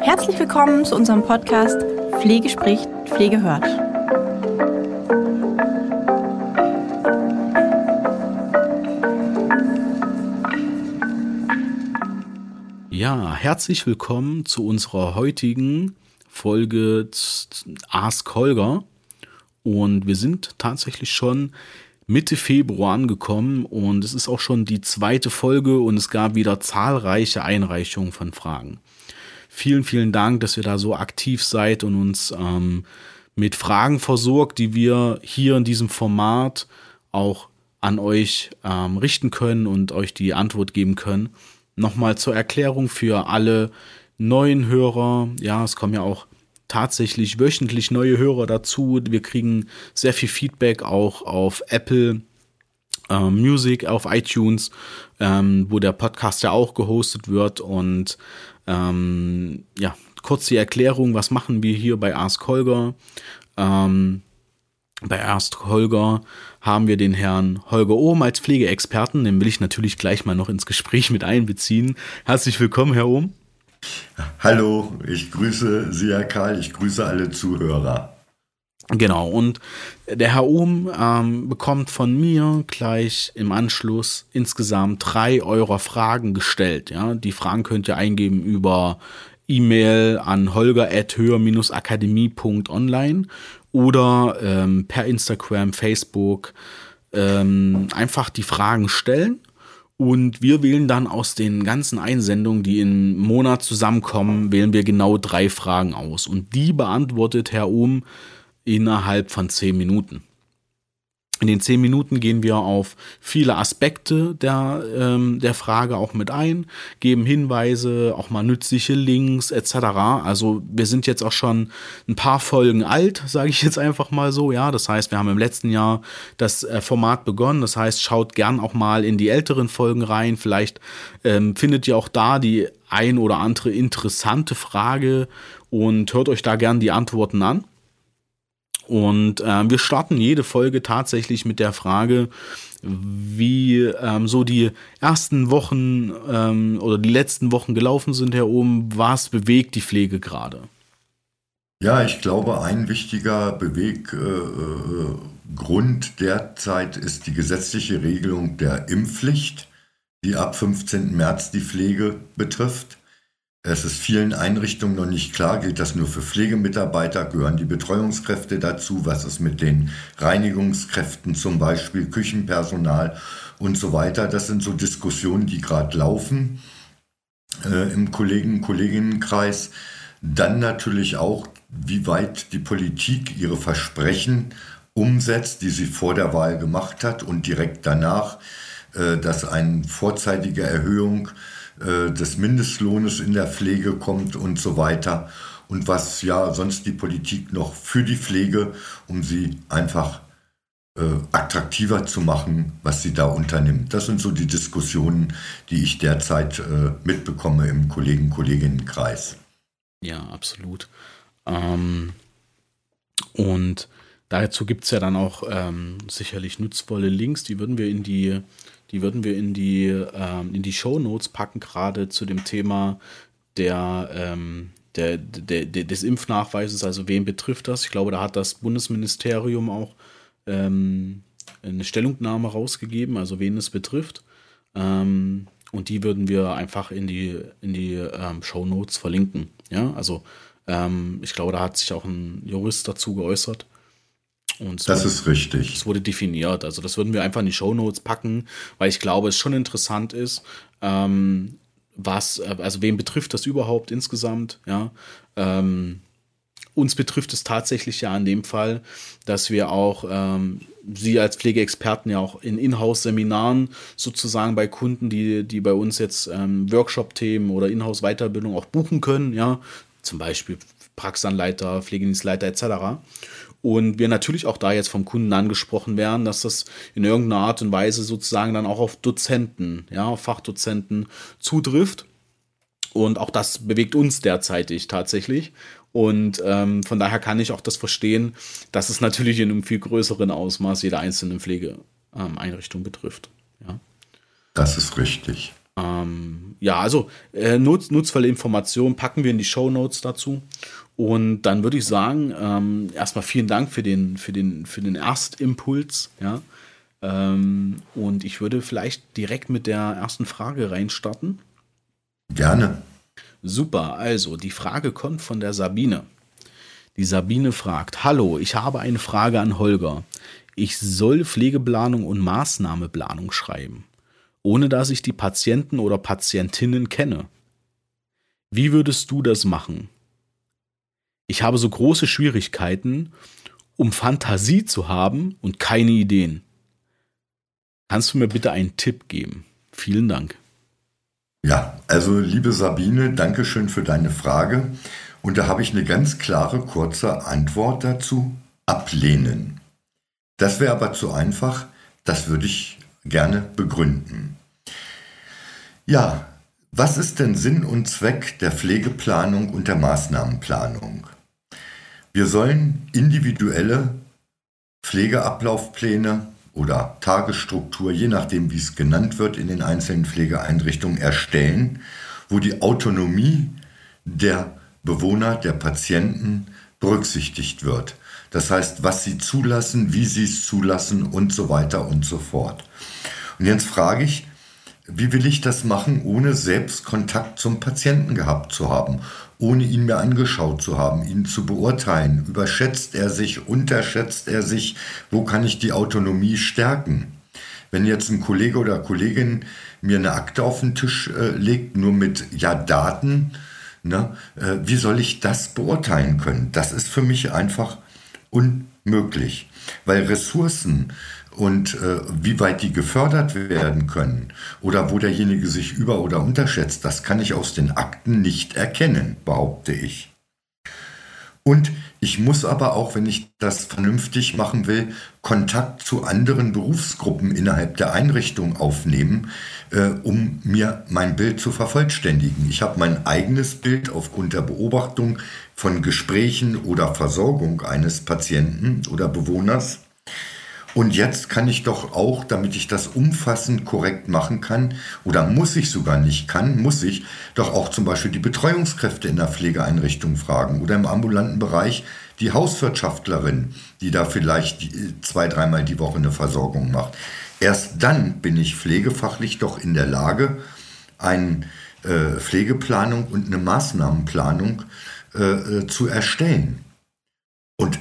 Herzlich willkommen zu unserem Podcast Pflege spricht, Pflege hört. Ja, herzlich willkommen zu unserer heutigen Folge Ask Holger. Und wir sind tatsächlich schon Mitte Februar angekommen und es ist auch schon die zweite Folge und es gab wieder zahlreiche Einreichungen von Fragen. Vielen, vielen Dank, dass ihr da so aktiv seid und uns ähm, mit Fragen versorgt, die wir hier in diesem Format auch an euch ähm, richten können und euch die Antwort geben können. Nochmal zur Erklärung für alle neuen Hörer. Ja, es kommen ja auch tatsächlich wöchentlich neue Hörer dazu. Wir kriegen sehr viel Feedback auch auf Apple äh, Music, auf iTunes, ähm, wo der Podcast ja auch gehostet wird. Und ähm, ja, kurz die Erklärung, was machen wir hier bei Ask Holger? Ähm, bei Ask Holger haben wir den Herrn Holger Ohm als Pflegeexperten. Den will ich natürlich gleich mal noch ins Gespräch mit einbeziehen. Herzlich willkommen, Herr Ohm. Hallo, ich grüße Sie, Herr Karl, ich grüße alle Zuhörer. Genau, und der Herr Ohm ähm, bekommt von mir gleich im Anschluss insgesamt drei eurer Fragen gestellt. Ja? Die Fragen könnt ihr eingeben über E-Mail an holger.höher-akademie.online oder ähm, per Instagram, Facebook ähm, einfach die Fragen stellen. Und wir wählen dann aus den ganzen Einsendungen, die im Monat zusammenkommen, wählen wir genau drei Fragen aus. Und die beantwortet Herr Ohm innerhalb von zehn Minuten. In den zehn Minuten gehen wir auf viele Aspekte der, ähm, der Frage auch mit ein, geben Hinweise, auch mal nützliche Links etc. Also wir sind jetzt auch schon ein paar Folgen alt, sage ich jetzt einfach mal so. Ja, das heißt, wir haben im letzten Jahr das äh, Format begonnen. Das heißt, schaut gern auch mal in die älteren Folgen rein. Vielleicht ähm, findet ihr auch da die ein oder andere interessante Frage und hört euch da gern die Antworten an. Und äh, wir starten jede Folge tatsächlich mit der Frage, wie ähm, so die ersten Wochen ähm, oder die letzten Wochen gelaufen sind, Herr Ohm. Was bewegt die Pflege gerade? Ja, ich glaube, ein wichtiger Beweggrund äh, derzeit ist die gesetzliche Regelung der Impfpflicht, die ab 15. März die Pflege betrifft. Es ist vielen Einrichtungen noch nicht klar, gilt das nur für Pflegemitarbeiter, gehören die Betreuungskräfte dazu, was ist mit den Reinigungskräften zum Beispiel, Küchenpersonal und so weiter. Das sind so Diskussionen, die gerade laufen äh, im Kollegen-Kolleginnenkreis. Dann natürlich auch, wie weit die Politik ihre Versprechen umsetzt, die sie vor der Wahl gemacht hat und direkt danach, äh, dass eine vorzeitige Erhöhung äh, des Mindestlohnes in der Pflege kommt und so weiter. Und was ja sonst die Politik noch für die Pflege, um sie einfach äh, attraktiver zu machen, was sie da unternimmt. Das sind so die Diskussionen, die ich derzeit äh, mitbekomme im Kollegen-Kolleginnenkreis. Ja, absolut. Ähm, und dazu gibt es ja dann auch ähm, sicherlich nutzvolle Links, die würden wir in die die würden wir in die, ähm, in die Show Notes packen, gerade zu dem Thema der, ähm, der, der, der, des Impfnachweises, also wen betrifft das? Ich glaube, da hat das Bundesministerium auch ähm, eine Stellungnahme rausgegeben, also wen es betrifft. Ähm, und die würden wir einfach in die, in die ähm, Show Notes verlinken. Ja, also ähm, ich glaube, da hat sich auch ein Jurist dazu geäußert. Und das ist richtig. Es wurde definiert. Also das würden wir einfach in die Show Notes packen, weil ich glaube, es schon interessant ist, ähm, was, äh, also wen betrifft das überhaupt insgesamt, ja. Ähm, uns betrifft es tatsächlich ja in dem Fall, dass wir auch ähm, Sie als Pflegeexperten ja auch in Inhouse-Seminaren sozusagen bei Kunden, die, die bei uns jetzt ähm, Workshop-Themen oder Inhouse-Weiterbildung auch buchen können, ja, zum Beispiel Praxisanleiter, Pflegedienstleiter etc. Und wir natürlich auch da jetzt vom Kunden angesprochen werden, dass das in irgendeiner Art und Weise sozusagen dann auch auf Dozenten, ja, auf Fachdozenten zutrifft. Und auch das bewegt uns derzeitig tatsächlich. Und ähm, von daher kann ich auch das verstehen, dass es natürlich in einem viel größeren Ausmaß jeder einzelne Pflege ähm, betrifft. Ja. Das ist richtig. Ähm, ja, also äh, nutz, nutzvolle Informationen packen wir in die Show Notes dazu. Und dann würde ich sagen, ähm, erstmal vielen Dank für den, für den, für den Erstimpuls. Ja. Ähm, und ich würde vielleicht direkt mit der ersten Frage reinstarten. Gerne. Super, also die Frage kommt von der Sabine. Die Sabine fragt, hallo, ich habe eine Frage an Holger. Ich soll Pflegeplanung und Maßnahmeplanung schreiben, ohne dass ich die Patienten oder Patientinnen kenne. Wie würdest du das machen? Ich habe so große Schwierigkeiten, um Fantasie zu haben und keine Ideen. Kannst du mir bitte einen Tipp geben? Vielen Dank. Ja, also liebe Sabine, danke schön für deine Frage. Und da habe ich eine ganz klare, kurze Antwort dazu. Ablehnen. Das wäre aber zu einfach. Das würde ich gerne begründen. Ja, was ist denn Sinn und Zweck der Pflegeplanung und der Maßnahmenplanung? Wir sollen individuelle Pflegeablaufpläne oder Tagesstruktur, je nachdem wie es genannt wird, in den einzelnen Pflegeeinrichtungen erstellen, wo die Autonomie der Bewohner, der Patienten berücksichtigt wird. Das heißt, was sie zulassen, wie sie es zulassen und so weiter und so fort. Und jetzt frage ich, wie will ich das machen, ohne selbst Kontakt zum Patienten gehabt zu haben, ohne ihn mir angeschaut zu haben, ihn zu beurteilen? Überschätzt er sich, unterschätzt er sich? Wo kann ich die Autonomie stärken? Wenn jetzt ein Kollege oder Kollegin mir eine Akte auf den Tisch äh, legt, nur mit ja Daten, ne, äh, wie soll ich das beurteilen können? Das ist für mich einfach unmöglich, weil Ressourcen und äh, wie weit die gefördert werden können oder wo derjenige sich über- oder unterschätzt, das kann ich aus den Akten nicht erkennen, behaupte ich. Und ich muss aber auch, wenn ich das vernünftig machen will, Kontakt zu anderen Berufsgruppen innerhalb der Einrichtung aufnehmen, äh, um mir mein Bild zu vervollständigen. Ich habe mein eigenes Bild aufgrund der Beobachtung von Gesprächen oder Versorgung eines Patienten oder Bewohners. Und jetzt kann ich doch auch, damit ich das umfassend korrekt machen kann, oder muss ich sogar nicht kann, muss ich doch auch zum Beispiel die Betreuungskräfte in der Pflegeeinrichtung fragen oder im ambulanten Bereich die Hauswirtschaftlerin, die da vielleicht zwei, dreimal die Woche eine Versorgung macht. Erst dann bin ich pflegefachlich doch in der Lage, eine äh, Pflegeplanung und eine Maßnahmenplanung äh, äh zu erstellen. Und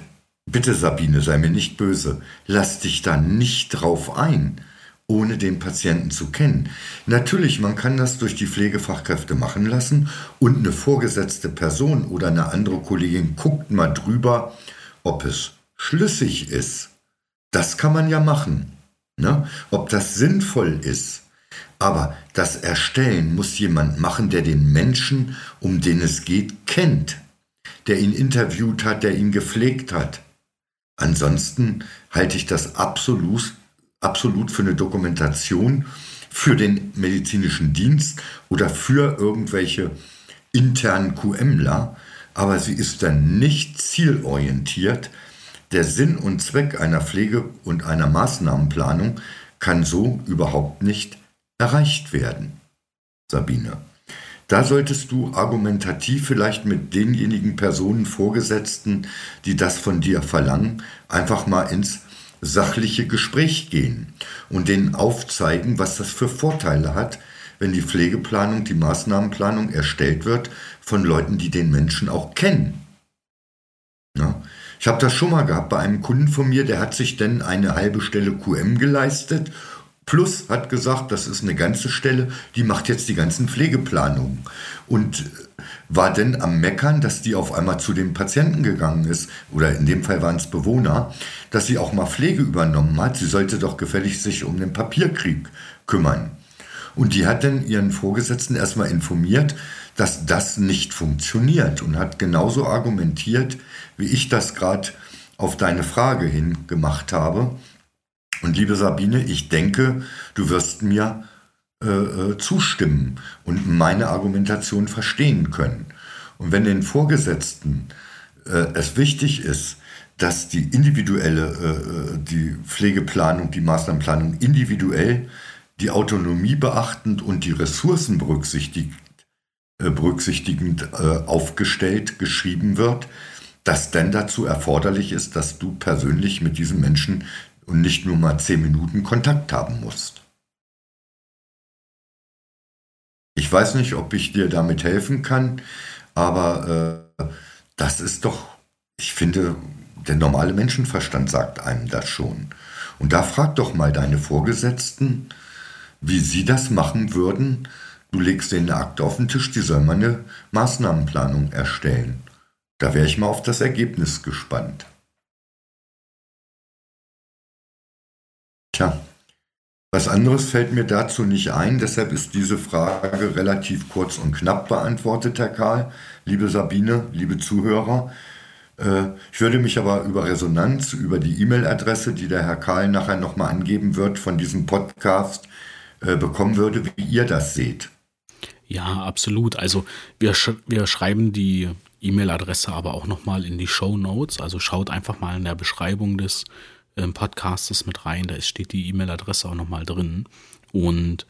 Bitte, Sabine, sei mir nicht böse. Lass dich da nicht drauf ein, ohne den Patienten zu kennen. Natürlich, man kann das durch die Pflegefachkräfte machen lassen und eine vorgesetzte Person oder eine andere Kollegin guckt mal drüber, ob es schlüssig ist. Das kann man ja machen. Ne? Ob das sinnvoll ist. Aber das Erstellen muss jemand machen, der den Menschen, um den es geht, kennt. Der ihn interviewt hat, der ihn gepflegt hat. Ansonsten halte ich das absolut, absolut für eine Dokumentation für den medizinischen Dienst oder für irgendwelche internen QMler, aber sie ist dann nicht zielorientiert. Der Sinn und Zweck einer Pflege- und einer Maßnahmenplanung kann so überhaupt nicht erreicht werden. Sabine. Da solltest du argumentativ vielleicht mit denjenigen Personen Vorgesetzten, die das von dir verlangen, einfach mal ins sachliche Gespräch gehen und denen aufzeigen, was das für Vorteile hat, wenn die Pflegeplanung, die Maßnahmenplanung erstellt wird von Leuten, die den Menschen auch kennen. Ja? Ich habe das schon mal gehabt bei einem Kunden von mir, der hat sich denn eine halbe Stelle QM geleistet Plus hat gesagt, das ist eine ganze Stelle, die macht jetzt die ganzen Pflegeplanungen. Und war denn am Meckern, dass die auf einmal zu dem Patienten gegangen ist, oder in dem Fall waren es Bewohner, dass sie auch mal Pflege übernommen hat. Sie sollte doch gefällig sich um den Papierkrieg kümmern. Und die hat dann ihren Vorgesetzten erstmal informiert, dass das nicht funktioniert und hat genauso argumentiert, wie ich das gerade auf deine Frage hin gemacht habe und liebe Sabine, ich denke, du wirst mir äh, äh, zustimmen und meine Argumentation verstehen können. Und wenn den Vorgesetzten äh, es wichtig ist, dass die individuelle, äh, die Pflegeplanung, die Maßnahmenplanung individuell die Autonomie beachtend und die Ressourcen berücksichtigt, äh, berücksichtigend äh, aufgestellt, geschrieben wird, dass dann dazu erforderlich ist, dass du persönlich mit diesem Menschen und nicht nur mal zehn Minuten Kontakt haben musst. Ich weiß nicht, ob ich dir damit helfen kann, aber äh, das ist doch, ich finde, der normale Menschenverstand sagt einem das schon. Und da frag doch mal deine Vorgesetzten, wie sie das machen würden. Du legst denen eine Akte auf den Tisch, die sollen mal eine Maßnahmenplanung erstellen. Da wäre ich mal auf das Ergebnis gespannt. Tja, was anderes fällt mir dazu nicht ein, deshalb ist diese Frage relativ kurz und knapp beantwortet, Herr Karl. Liebe Sabine, liebe Zuhörer, äh, ich würde mich aber über Resonanz, über die E-Mail-Adresse, die der Herr Karl nachher nochmal angeben wird, von diesem Podcast äh, bekommen würde, wie ihr das seht. Ja, absolut. Also wir, sch wir schreiben die E-Mail-Adresse aber auch nochmal in die Show Notes. Also schaut einfach mal in der Beschreibung des äh, Podcasts mit rein. Da steht die E-Mail-Adresse auch nochmal drin. Und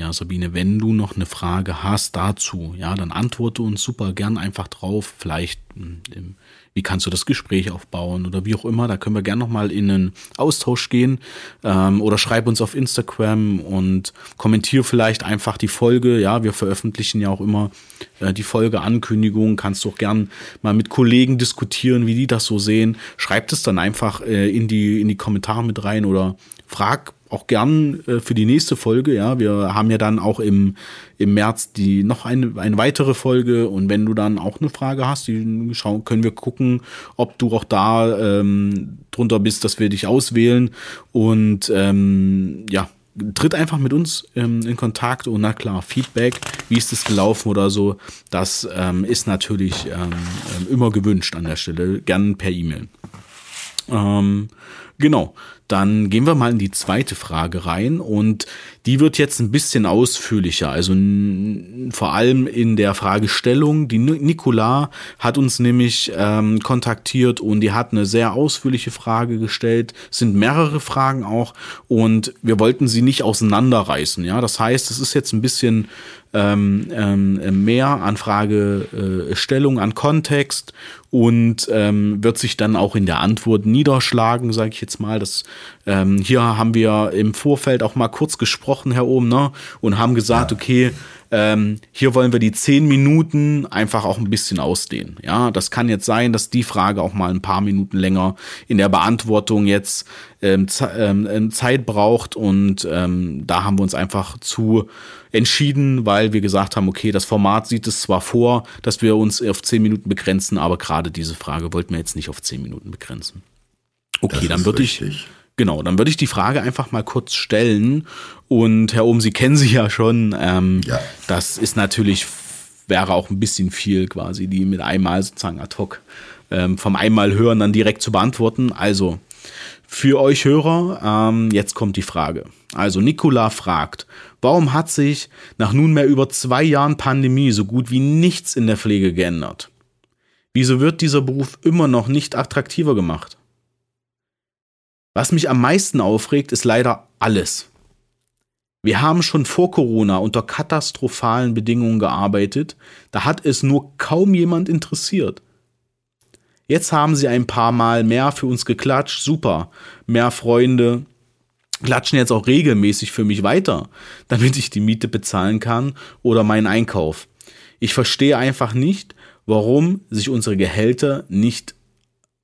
ja, Sabine, wenn du noch eine Frage hast dazu, ja, dann antworte uns super gern einfach drauf. Vielleicht hm, wie kannst du das Gespräch aufbauen oder wie auch immer. Da können wir gern nochmal in einen Austausch gehen ähm, oder schreib uns auf Instagram und kommentier vielleicht einfach die Folge. Ja, wir veröffentlichen ja auch immer äh, die Folgeankündigung. Kannst du auch gern mal mit Kollegen diskutieren, wie die das so sehen. Schreib es dann einfach äh, in, die, in die Kommentare mit rein oder frag auch gern äh, für die nächste Folge. Ja, wir haben ja dann auch im, im März die noch eine, eine weitere Folge. Und wenn du dann auch eine Frage hast, die schauen, können wir gucken, ob du auch da ähm, drunter bist, dass wir dich auswählen. Und ähm, ja, tritt einfach mit uns ähm, in Kontakt. Und na klar, Feedback, wie ist es gelaufen oder so, das ähm, ist natürlich ähm, ähm immer gewünscht an der Stelle, gern per E-Mail. Ähm, genau, dann gehen wir mal in die zweite Frage rein und die wird jetzt ein bisschen ausführlicher. Also vor allem in der Fragestellung. Die Nicola hat uns nämlich ähm, kontaktiert und die hat eine sehr ausführliche Frage gestellt. Es sind mehrere Fragen auch und wir wollten sie nicht auseinanderreißen. Ja, das heißt, es ist jetzt ein bisschen ähm, ähm, mehr an Fragestellung, an Kontext und ähm, wird sich dann auch in der Antwort niederschlagen, sage ich jetzt mal. Das, ähm, hier haben wir im Vorfeld auch mal kurz gesprochen, Herr Ohm, ne, und haben gesagt, okay, ähm, hier wollen wir die zehn Minuten einfach auch ein bisschen ausdehnen. Ja, das kann jetzt sein, dass die Frage auch mal ein paar Minuten länger in der Beantwortung jetzt ähm, ähm, ähm, Zeit braucht und ähm, da haben wir uns einfach zu entschieden, weil wir gesagt haben, okay, das Format sieht es zwar vor, dass wir uns auf zehn Minuten begrenzen, aber gerade diese Frage wollten wir jetzt nicht auf zehn Minuten begrenzen. Okay, dann würde ich Genau, dann würde ich die Frage einfach mal kurz stellen. Und Herr Ohm, Sie kennen sie ja schon. Ähm, ja. Das ist natürlich, wäre auch ein bisschen viel quasi, die mit einmal sozusagen ad hoc ähm, vom einmal hören dann direkt zu beantworten. Also, für euch Hörer, ähm, jetzt kommt die Frage. Also, Nicola fragt, warum hat sich nach nunmehr über zwei Jahren Pandemie so gut wie nichts in der Pflege geändert? Wieso wird dieser Beruf immer noch nicht attraktiver gemacht? Was mich am meisten aufregt, ist leider alles. Wir haben schon vor Corona unter katastrophalen Bedingungen gearbeitet, da hat es nur kaum jemand interessiert. Jetzt haben sie ein paar Mal mehr für uns geklatscht, super, mehr Freunde, klatschen jetzt auch regelmäßig für mich weiter, damit ich die Miete bezahlen kann oder meinen Einkauf. Ich verstehe einfach nicht, warum sich unsere Gehälter nicht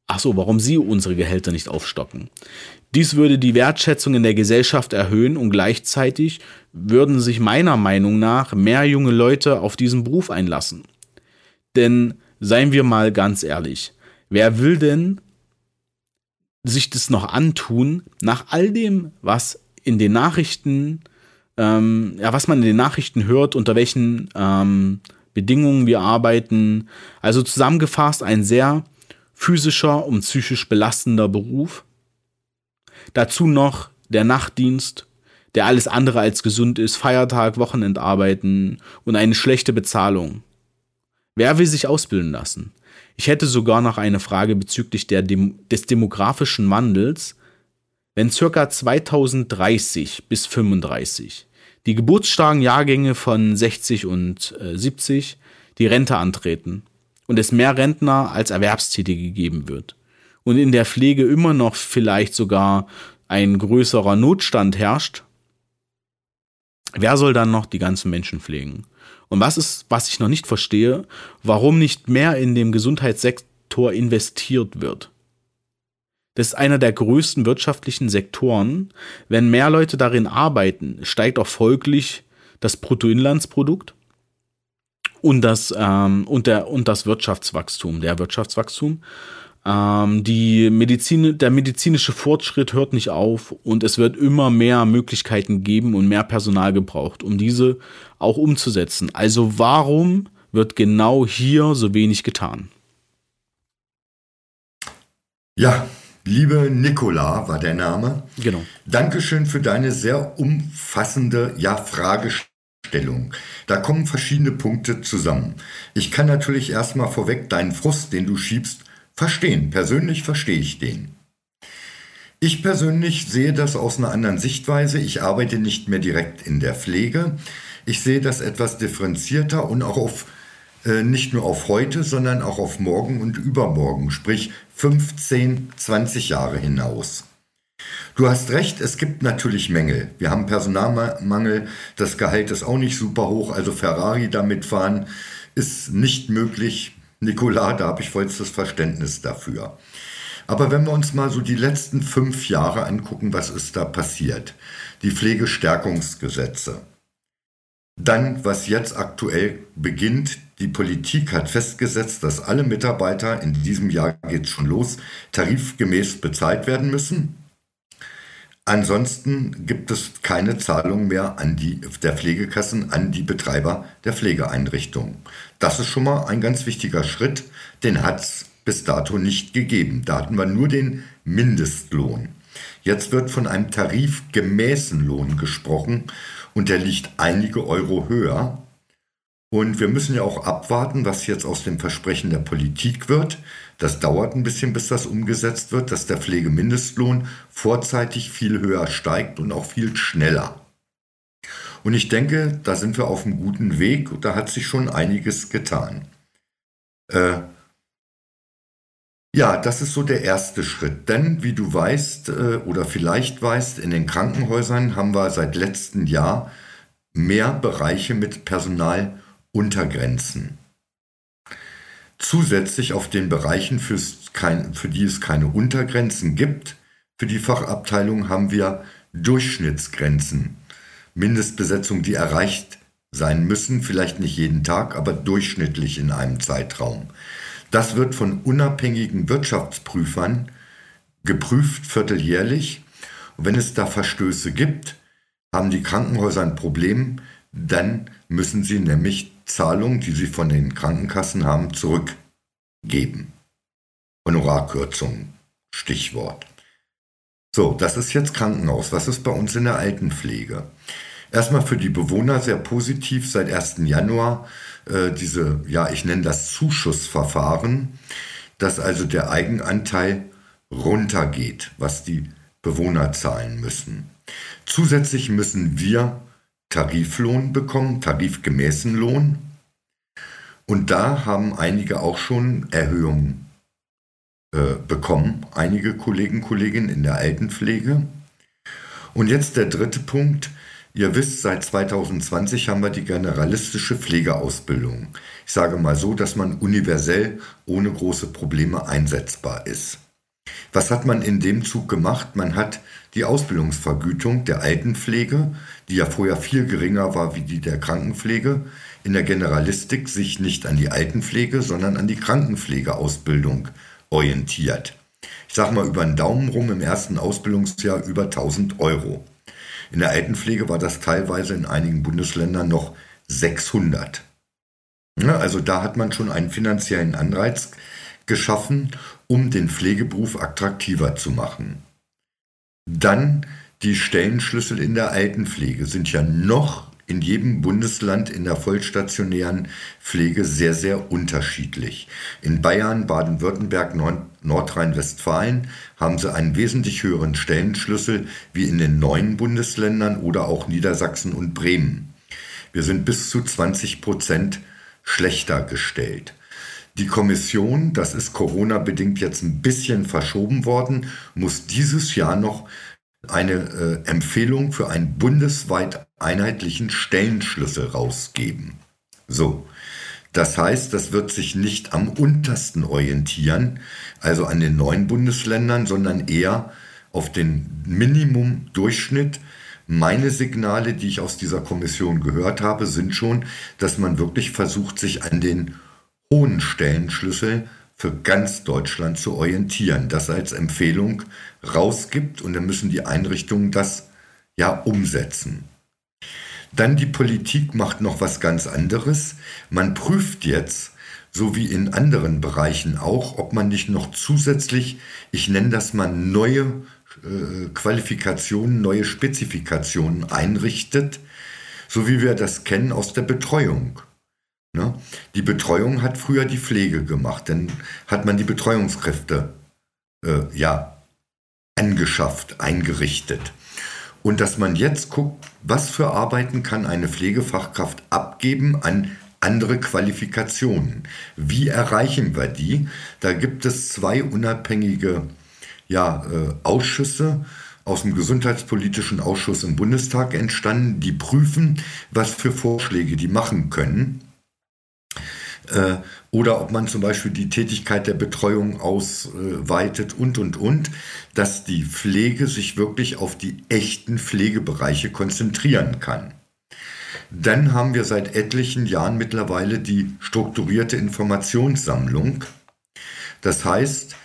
Ach so, warum sie unsere Gehälter nicht aufstocken. Dies würde die Wertschätzung in der Gesellschaft erhöhen und gleichzeitig würden sich meiner Meinung nach mehr junge Leute auf diesen Beruf einlassen. Denn seien wir mal ganz ehrlich, wer will denn sich das noch antun nach all dem, was in den Nachrichten, ähm, ja, was man in den Nachrichten hört, unter welchen ähm, Bedingungen wir arbeiten. Also zusammengefasst ein sehr physischer und psychisch belastender Beruf. Dazu noch der Nachtdienst, der alles andere als gesund ist, Feiertag, Wochenendarbeiten und eine schlechte Bezahlung. Wer will sich ausbilden lassen? Ich hätte sogar noch eine Frage bezüglich Dem des demografischen Wandels. Wenn circa 2030 bis 35 die geburtsstarken Jahrgänge von 60 und äh, 70 die Rente antreten und es mehr Rentner als Erwerbstätige geben wird und in der Pflege immer noch vielleicht sogar ein größerer Notstand herrscht, wer soll dann noch die ganzen Menschen pflegen? Und was ist, was ich noch nicht verstehe, warum nicht mehr in dem Gesundheitssektor investiert wird? Das ist einer der größten wirtschaftlichen Sektoren. Wenn mehr Leute darin arbeiten, steigt auch folglich das Bruttoinlandsprodukt und das, ähm, und, der, und das Wirtschaftswachstum, der Wirtschaftswachstum. Ähm, die Medizin, der medizinische Fortschritt hört nicht auf und es wird immer mehr Möglichkeiten geben und mehr Personal gebraucht, um diese auch umzusetzen. Also warum wird genau hier so wenig getan? Ja, liebe Nicola war der Name. Genau. Dankeschön für deine sehr umfassende ja, Fragestellung. Da kommen verschiedene Punkte zusammen. Ich kann natürlich erstmal vorweg deinen Frust, den du schiebst, verstehen. Persönlich verstehe ich den. Ich persönlich sehe das aus einer anderen Sichtweise. Ich arbeite nicht mehr direkt in der Pflege. Ich sehe das etwas differenzierter und auch auf äh, nicht nur auf heute, sondern auch auf morgen und übermorgen, sprich 15, 20 Jahre hinaus. Du hast recht, es gibt natürlich Mängel. Wir haben Personalmangel, das Gehalt ist auch nicht super hoch, also Ferrari damit fahren ist nicht möglich. Nikola, da habe ich vollstes Verständnis dafür. Aber wenn wir uns mal so die letzten fünf Jahre angucken, was ist da passiert? Die Pflegestärkungsgesetze. Dann, was jetzt aktuell beginnt, die Politik hat festgesetzt, dass alle Mitarbeiter, in diesem Jahr geht es schon los, tarifgemäß bezahlt werden müssen. Ansonsten gibt es keine Zahlung mehr an die, der Pflegekassen an die Betreiber der Pflegeeinrichtungen. Das ist schon mal ein ganz wichtiger Schritt, den hat es bis dato nicht gegeben. Da hatten wir nur den Mindestlohn. Jetzt wird von einem tarifgemäßen Lohn gesprochen und der liegt einige Euro höher. Und wir müssen ja auch abwarten, was jetzt aus dem Versprechen der Politik wird. Das dauert ein bisschen, bis das umgesetzt wird, dass der Pflegemindestlohn vorzeitig viel höher steigt und auch viel schneller. Und ich denke, da sind wir auf einem guten Weg und da hat sich schon einiges getan. Äh, ja, das ist so der erste Schritt. Denn, wie du weißt äh, oder vielleicht weißt, in den Krankenhäusern haben wir seit letztem Jahr mehr Bereiche mit Personaluntergrenzen. Zusätzlich auf den Bereichen, für die es keine Untergrenzen gibt, für die Fachabteilung haben wir Durchschnittsgrenzen. Mindestbesetzung, die erreicht sein müssen, vielleicht nicht jeden Tag, aber durchschnittlich in einem Zeitraum. Das wird von unabhängigen Wirtschaftsprüfern geprüft, vierteljährlich. Und wenn es da Verstöße gibt, haben die Krankenhäuser ein Problem, dann müssen sie nämlich Zahlungen, die sie von den Krankenkassen haben, zurückgeben. Honorarkürzungen, Stichwort. So, das ist jetzt Krankenhaus. Was ist bei uns in der Altenpflege? Erstmal für die Bewohner sehr positiv seit 1. Januar äh, diese, ja, ich nenne das Zuschussverfahren, dass also der Eigenanteil runtergeht, was die Bewohner zahlen müssen. Zusätzlich müssen wir Tariflohn bekommen, tarifgemäßen Lohn. Und da haben einige auch schon Erhöhungen äh, bekommen, einige Kollegen, Kolleginnen in der Altenpflege. Und jetzt der dritte Punkt, Ihr wisst, seit 2020 haben wir die generalistische Pflegeausbildung. Ich sage mal so, dass man universell ohne große Probleme einsetzbar ist. Was hat man in dem Zug gemacht? Man hat die Ausbildungsvergütung der Altenpflege, die ja vorher viel geringer war wie die der Krankenpflege, in der Generalistik sich nicht an die Altenpflege, sondern an die Krankenpflegeausbildung orientiert. Ich sage mal über den Daumen rum im ersten Ausbildungsjahr über 1000 Euro. In der Altenpflege war das teilweise in einigen Bundesländern noch 600. Ja, also da hat man schon einen finanziellen Anreiz geschaffen, um den Pflegeberuf attraktiver zu machen. Dann die Stellenschlüssel in der Altenpflege sind ja noch in jedem Bundesland in der vollstationären Pflege sehr, sehr unterschiedlich. In Bayern, Baden-Württemberg, Nordrhein-Westfalen haben sie einen wesentlich höheren Stellenschlüssel wie in den neuen Bundesländern oder auch Niedersachsen und Bremen. Wir sind bis zu 20 Prozent schlechter gestellt. Die Kommission, das ist Corona-bedingt jetzt ein bisschen verschoben worden, muss dieses Jahr noch eine äh, Empfehlung für einen bundesweit einheitlichen Stellenschlüssel rausgeben. So, das heißt, das wird sich nicht am untersten orientieren, also an den neuen Bundesländern, sondern eher auf den Minimumdurchschnitt. Meine Signale, die ich aus dieser Kommission gehört habe, sind schon, dass man wirklich versucht, sich an den hohen Stellenschlüssel für ganz Deutschland zu orientieren, das als Empfehlung rausgibt und dann müssen die Einrichtungen das ja umsetzen. Dann die Politik macht noch was ganz anderes. Man prüft jetzt, so wie in anderen Bereichen auch, ob man nicht noch zusätzlich, ich nenne das mal neue äh, Qualifikationen, neue Spezifikationen einrichtet, so wie wir das kennen aus der Betreuung. Ne? Die Betreuung hat früher die Pflege gemacht, dann hat man die Betreuungskräfte äh, ja angeschafft, eingerichtet. Und dass man jetzt guckt, was für Arbeiten kann eine Pflegefachkraft abgeben an andere Qualifikationen. Wie erreichen wir die? Da gibt es zwei unabhängige ja, äh, Ausschüsse aus dem Gesundheitspolitischen Ausschuss im Bundestag entstanden, die prüfen, was für Vorschläge die machen können. Äh, oder ob man zum Beispiel die Tätigkeit der Betreuung ausweitet und, und, und, dass die Pflege sich wirklich auf die echten Pflegebereiche konzentrieren kann. Dann haben wir seit etlichen Jahren mittlerweile die strukturierte Informationssammlung. Das heißt,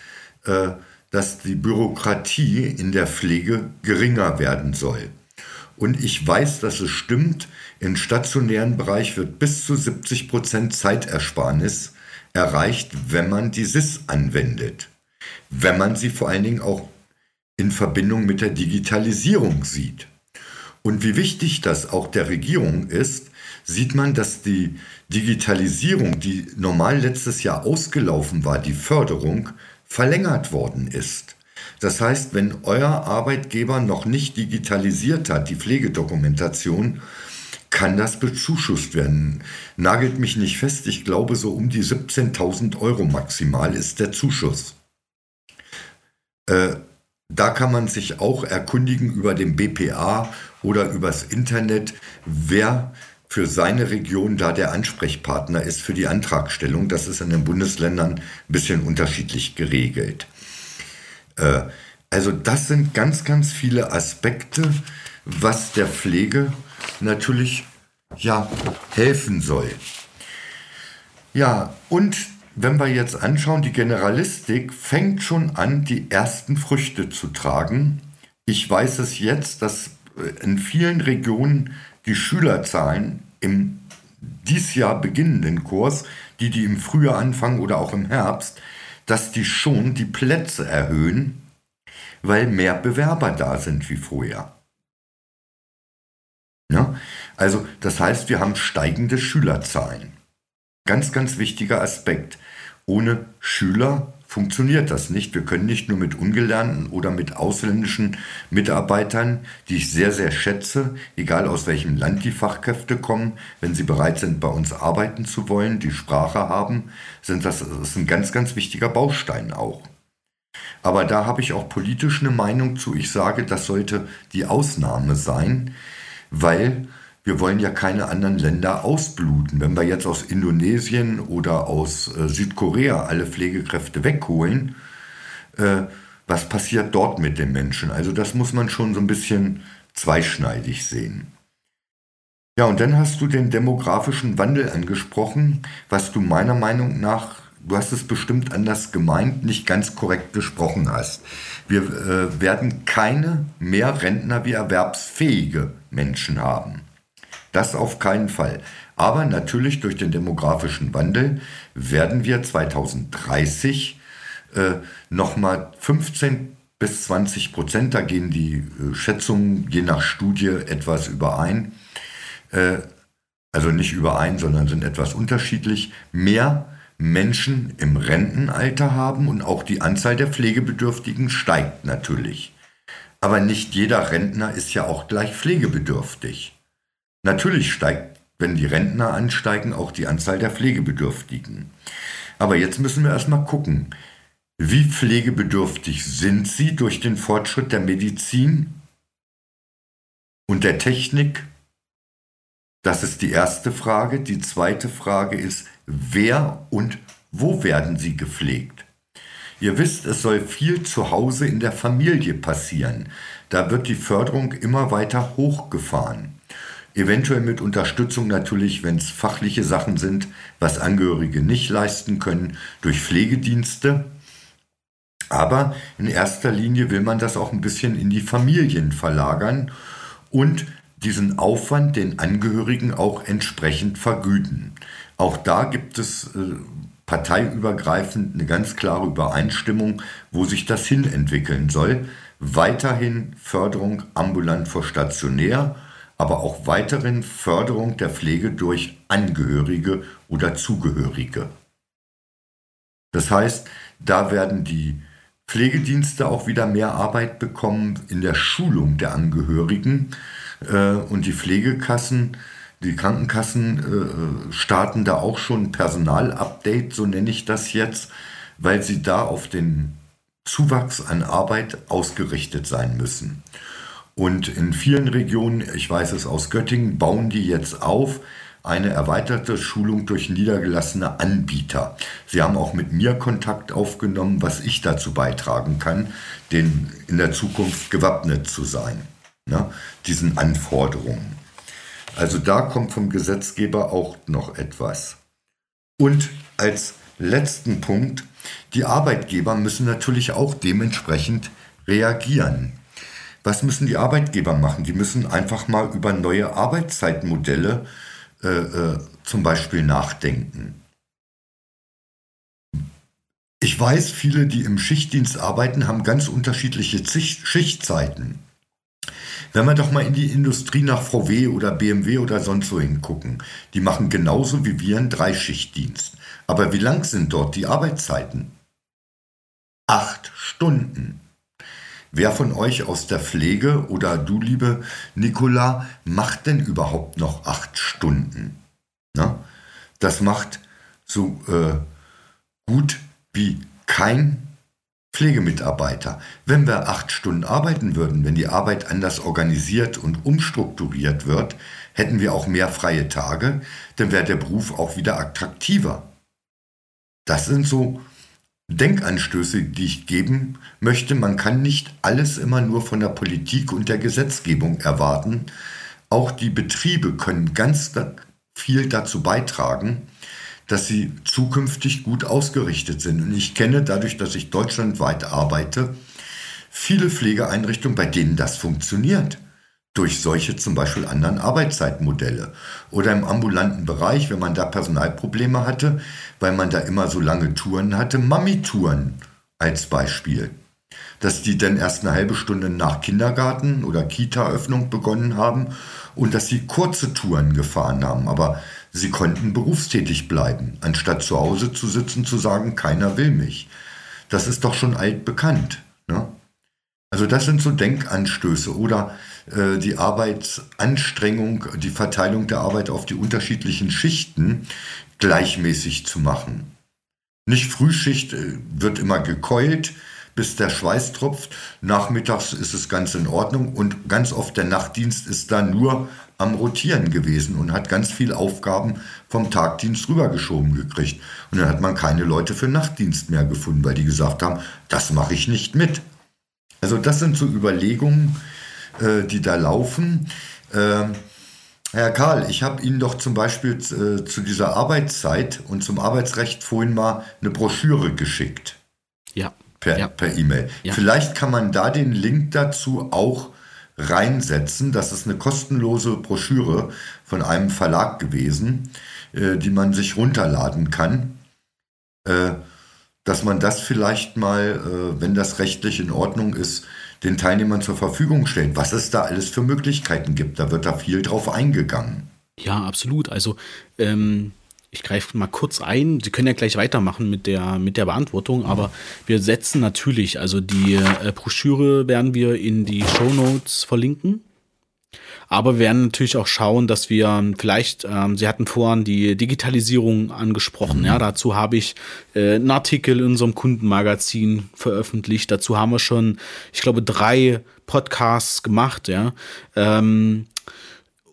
äh, dass die Bürokratie in der Pflege geringer werden soll. Und ich weiß, dass es stimmt, im stationären Bereich wird bis zu 70 Prozent Zeitersparnis erreicht, wenn man die SIS anwendet. Wenn man sie vor allen Dingen auch in Verbindung mit der Digitalisierung sieht. Und wie wichtig das auch der Regierung ist, sieht man, dass die Digitalisierung, die normal letztes Jahr ausgelaufen war, die Förderung, verlängert worden ist. Das heißt, wenn euer Arbeitgeber noch nicht digitalisiert hat, die Pflegedokumentation, kann das bezuschusst werden. Nagelt mich nicht fest, ich glaube so um die 17.000 Euro maximal ist der Zuschuss. Äh, da kann man sich auch erkundigen über den BPA oder übers Internet, wer für seine Region da der Ansprechpartner ist für die Antragstellung. Das ist in den Bundesländern ein bisschen unterschiedlich geregelt. Äh, also das sind ganz, ganz viele Aspekte, was der Pflege natürlich ja helfen soll. Ja, und wenn wir jetzt anschauen, die Generalistik fängt schon an, die ersten Früchte zu tragen. Ich weiß es jetzt, dass äh, in vielen Regionen die Schülerzahlen im dies Jahr beginnenden Kurs, die die im Frühjahr anfangen oder auch im Herbst, dass die schon die Plätze erhöhen, weil mehr Bewerber da sind wie vorher. Ja? Also das heißt, wir haben steigende Schülerzahlen. Ganz, ganz wichtiger Aspekt. Ohne Schüler funktioniert das nicht. Wir können nicht nur mit ungelernten oder mit ausländischen Mitarbeitern, die ich sehr, sehr schätze, egal aus welchem Land die Fachkräfte kommen, wenn sie bereit sind, bei uns arbeiten zu wollen, die Sprache haben, sind das, das ist ein ganz, ganz wichtiger Baustein auch. Aber da habe ich auch politisch eine Meinung zu. Ich sage, das sollte die Ausnahme sein weil wir wollen ja keine anderen Länder ausbluten. Wenn wir jetzt aus Indonesien oder aus äh, Südkorea alle Pflegekräfte wegholen, äh, was passiert dort mit den Menschen? Also das muss man schon so ein bisschen zweischneidig sehen. Ja, und dann hast du den demografischen Wandel angesprochen, was du meiner Meinung nach, du hast es bestimmt anders gemeint, nicht ganz korrekt gesprochen hast. Wir äh, werden keine mehr Rentner wie erwerbsfähige Menschen haben. Das auf keinen Fall. Aber natürlich durch den demografischen Wandel werden wir 2030 äh, nochmal 15 bis 20 Prozent, da gehen die äh, Schätzungen je nach Studie etwas überein, äh, also nicht überein, sondern sind etwas unterschiedlich, mehr Menschen im Rentenalter haben und auch die Anzahl der Pflegebedürftigen steigt natürlich. Aber nicht jeder Rentner ist ja auch gleich pflegebedürftig. Natürlich steigt, wenn die Rentner ansteigen, auch die Anzahl der Pflegebedürftigen. Aber jetzt müssen wir erstmal gucken, wie pflegebedürftig sind sie durch den Fortschritt der Medizin und der Technik? Das ist die erste Frage. Die zweite Frage ist, wer und wo werden sie gepflegt? Ihr wisst, es soll viel zu Hause in der Familie passieren. Da wird die Förderung immer weiter hochgefahren. Eventuell mit Unterstützung natürlich, wenn es fachliche Sachen sind, was Angehörige nicht leisten können, durch Pflegedienste. Aber in erster Linie will man das auch ein bisschen in die Familien verlagern und diesen Aufwand den Angehörigen auch entsprechend vergüten. Auch da gibt es äh, parteiübergreifend eine ganz klare Übereinstimmung, wo sich das hin entwickeln soll. Weiterhin Förderung ambulant vor stationär, aber auch weiterhin Förderung der Pflege durch Angehörige oder Zugehörige. Das heißt, da werden die Pflegedienste auch wieder mehr Arbeit bekommen in der Schulung der Angehörigen äh, und die Pflegekassen, die Krankenkassen äh, starten da auch schon Personalupdate, so nenne ich das jetzt, weil sie da auf den Zuwachs an Arbeit ausgerichtet sein müssen. Und in vielen Regionen, ich weiß es aus Göttingen, bauen die jetzt auf, eine erweiterte Schulung durch niedergelassene Anbieter. Sie haben auch mit mir Kontakt aufgenommen, was ich dazu beitragen kann, den in der Zukunft gewappnet zu sein, ne, diesen Anforderungen. Also da kommt vom Gesetzgeber auch noch etwas. Und als letzten Punkt, die Arbeitgeber müssen natürlich auch dementsprechend reagieren. Was müssen die Arbeitgeber machen? Die müssen einfach mal über neue Arbeitszeitmodelle äh, äh, zum Beispiel nachdenken. Ich weiß, viele, die im Schichtdienst arbeiten, haben ganz unterschiedliche Schichtzeiten. Wenn wir doch mal in die Industrie nach VW oder BMW oder sonst wo hingucken, die machen genauso wie wir einen Dreischichtdienst. Aber wie lang sind dort die Arbeitszeiten? Acht Stunden. Wer von euch aus der Pflege oder du, liebe Nicola, macht denn überhaupt noch acht Stunden? Na? Das macht so äh, gut wie kein Pflegemitarbeiter. Wenn wir acht Stunden arbeiten würden, wenn die Arbeit anders organisiert und umstrukturiert wird, hätten wir auch mehr freie Tage, dann wäre der Beruf auch wieder attraktiver. Das sind so Denkanstöße, die ich geben möchte. Man kann nicht alles immer nur von der Politik und der Gesetzgebung erwarten. Auch die Betriebe können ganz viel dazu beitragen, dass sie zukünftig gut ausgerichtet sind. Und ich kenne dadurch, dass ich deutschlandweit arbeite, viele Pflegeeinrichtungen, bei denen das funktioniert durch solche zum Beispiel anderen Arbeitszeitmodelle. Oder im ambulanten Bereich, wenn man da Personalprobleme hatte, weil man da immer so lange Touren hatte, Mami-Touren als Beispiel. Dass die dann erst eine halbe Stunde nach Kindergarten oder Kita-Öffnung begonnen haben und dass sie kurze Touren gefahren haben. Aber sie konnten berufstätig bleiben, anstatt zu Hause zu sitzen, zu sagen, keiner will mich. Das ist doch schon altbekannt. Ne? Also das sind so Denkanstöße oder äh, die Arbeitsanstrengung, die Verteilung der Arbeit auf die unterschiedlichen Schichten gleichmäßig zu machen. Nicht Frühschicht äh, wird immer gekeult, bis der Schweiß tropft. Nachmittags ist es ganz in Ordnung und ganz oft der Nachtdienst ist da nur am Rotieren gewesen und hat ganz viele Aufgaben vom Tagdienst rübergeschoben gekriegt. Und dann hat man keine Leute für Nachtdienst mehr gefunden, weil die gesagt haben, das mache ich nicht mit. Also das sind so Überlegungen, äh, die da laufen. Äh, Herr Karl, ich habe Ihnen doch zum Beispiel äh, zu dieser Arbeitszeit und zum Arbeitsrecht vorhin mal eine Broschüre geschickt. Ja. Per ja. E-Mail. Ja. Vielleicht kann man da den Link dazu auch reinsetzen. Das ist eine kostenlose Broschüre von einem Verlag gewesen, äh, die man sich runterladen kann. Äh, dass man das vielleicht mal, äh, wenn das rechtlich in Ordnung ist, den Teilnehmern zur Verfügung stellt, was es da alles für Möglichkeiten gibt. Da wird da viel drauf eingegangen. Ja, absolut. Also ähm, ich greife mal kurz ein. Sie können ja gleich weitermachen mit der, mit der Beantwortung, aber wir setzen natürlich, also die äh, Broschüre werden wir in die Show Notes verlinken. Aber wir werden natürlich auch schauen, dass wir ähm, vielleicht, ähm, Sie hatten vorhin die Digitalisierung angesprochen. Ja, dazu habe ich äh, einen Artikel in unserem Kundenmagazin veröffentlicht. Dazu haben wir schon, ich glaube, drei Podcasts gemacht. Ja. Ähm,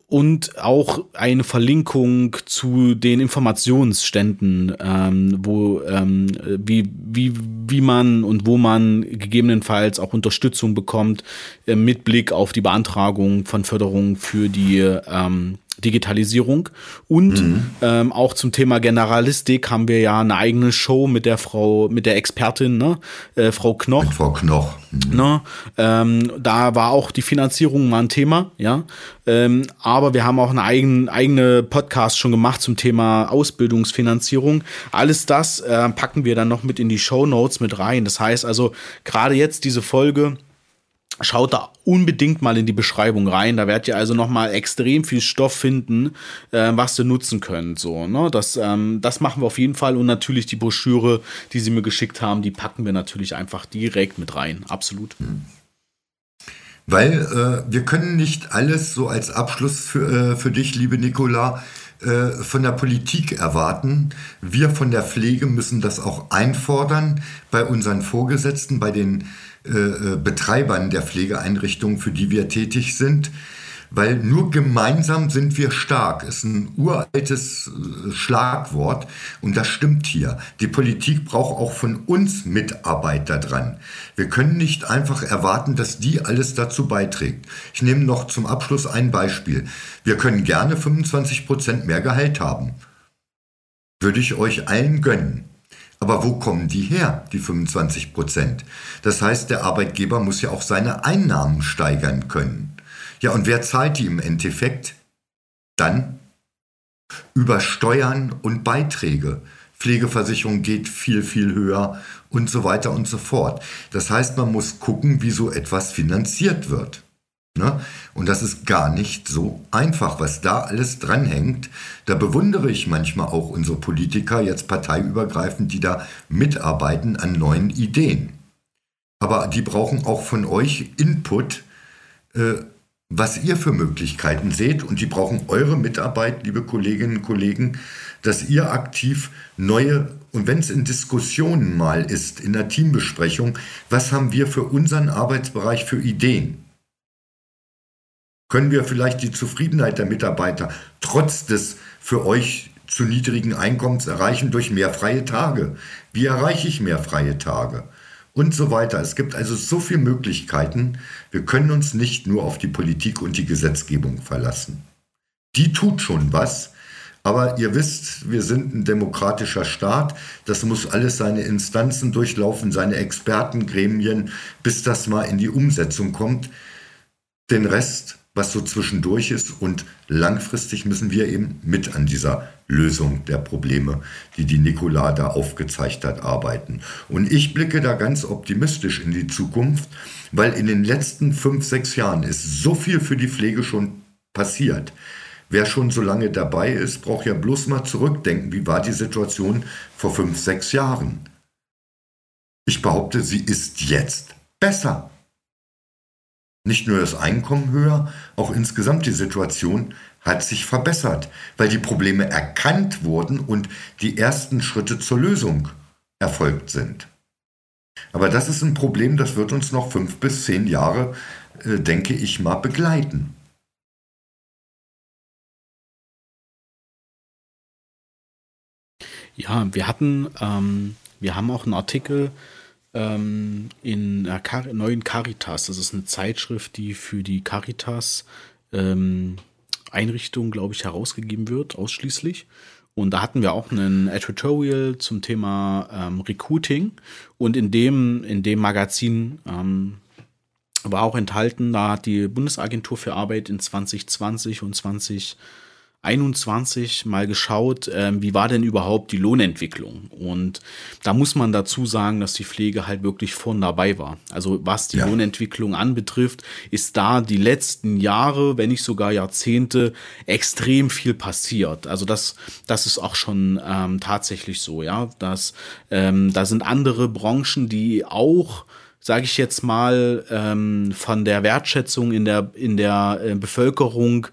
und auch eine Verlinkung zu den Informationsständen, ähm, wo ähm, wie, wie, wie man und wo man gegebenenfalls auch Unterstützung bekommt äh, mit Blick auf die Beantragung von Förderung für die ähm, Digitalisierung. Und mhm. ähm, auch zum Thema Generalistik haben wir ja eine eigene Show mit der Frau, mit der Expertin, ne? Äh, Frau Knoch. Mit Frau Knoch. Mhm. Ne? Ähm, da war auch die Finanzierung mal ein Thema, ja. Ähm, aber wir haben auch eine eigene, eigene Podcast schon gemacht zum Thema Ausbildungsfinanzierung. Alles das äh, packen wir dann noch mit in die Show Notes mit rein. Das heißt also, gerade jetzt diese Folge Schaut da unbedingt mal in die Beschreibung rein. Da werdet ihr also noch mal extrem viel Stoff finden, äh, was ihr nutzen könnt. So, ne? das, ähm, das machen wir auf jeden Fall. Und natürlich die Broschüre, die sie mir geschickt haben, die packen wir natürlich einfach direkt mit rein. Absolut. Weil äh, wir können nicht alles so als Abschluss für, äh, für dich, liebe Nicola, äh, von der Politik erwarten. Wir von der Pflege müssen das auch einfordern bei unseren Vorgesetzten, bei den äh, äh, Betreibern der Pflegeeinrichtungen, für die wir tätig sind. Weil nur gemeinsam sind wir stark, ist ein uraltes äh, Schlagwort und das stimmt hier. Die Politik braucht auch von uns Mitarbeiter dran. Wir können nicht einfach erwarten, dass die alles dazu beiträgt. Ich nehme noch zum Abschluss ein Beispiel. Wir können gerne 25 Prozent mehr Gehalt haben. Würde ich euch allen gönnen. Aber wo kommen die her, die 25 Prozent? Das heißt, der Arbeitgeber muss ja auch seine Einnahmen steigern können. Ja, und wer zahlt die im Endeffekt? Dann über Steuern und Beiträge. Pflegeversicherung geht viel, viel höher und so weiter und so fort. Das heißt, man muss gucken, wie so etwas finanziert wird. Ne? Und das ist gar nicht so einfach, was da alles dranhängt. Da bewundere ich manchmal auch unsere Politiker, jetzt parteiübergreifend, die da mitarbeiten an neuen Ideen. Aber die brauchen auch von euch Input, äh, was ihr für Möglichkeiten seht. Und die brauchen eure Mitarbeit, liebe Kolleginnen und Kollegen, dass ihr aktiv neue, und wenn es in Diskussionen mal ist, in der Teambesprechung, was haben wir für unseren Arbeitsbereich für Ideen? Können wir vielleicht die Zufriedenheit der Mitarbeiter trotz des für euch zu niedrigen Einkommens erreichen durch mehr freie Tage. Wie erreiche ich mehr freie Tage? Und so weiter. Es gibt also so viele Möglichkeiten. Wir können uns nicht nur auf die Politik und die Gesetzgebung verlassen. Die tut schon was. Aber ihr wisst, wir sind ein demokratischer Staat. Das muss alles seine Instanzen durchlaufen, seine Expertengremien, bis das mal in die Umsetzung kommt. Den Rest was so zwischendurch ist und langfristig müssen wir eben mit an dieser Lösung der Probleme, die die Nicola da aufgezeigt hat, arbeiten. Und ich blicke da ganz optimistisch in die Zukunft, weil in den letzten fünf, sechs Jahren ist so viel für die Pflege schon passiert. Wer schon so lange dabei ist, braucht ja bloß mal zurückdenken, wie war die Situation vor fünf, sechs Jahren. Ich behaupte, sie ist jetzt besser nicht nur das Einkommen höher, auch insgesamt die Situation hat sich verbessert, weil die Probleme erkannt wurden und die ersten Schritte zur Lösung erfolgt sind. Aber das ist ein Problem, das wird uns noch fünf bis zehn Jahre, äh, denke ich mal, begleiten. Ja, wir hatten, ähm, wir haben auch einen Artikel ähm, in der Car neuen Caritas. Das ist eine Zeitschrift, die für die Caritas ähm, Einrichtung, glaube ich, herausgegeben wird, ausschließlich. Und da hatten wir auch einen Editorial zum Thema ähm, Recruiting. Und in dem, in dem Magazin ähm, war auch enthalten, da hat die Bundesagentur für Arbeit in 2020 und 2021 21 mal geschaut, ähm, wie war denn überhaupt die Lohnentwicklung? Und da muss man dazu sagen, dass die Pflege halt wirklich vorn dabei war. Also was die ja. Lohnentwicklung anbetrifft, ist da die letzten Jahre, wenn nicht sogar Jahrzehnte, extrem viel passiert. Also das, das ist auch schon ähm, tatsächlich so, ja. Dass, ähm, da sind andere Branchen, die auch sage ich jetzt mal, ähm, von der Wertschätzung in der, in der äh, Bevölkerung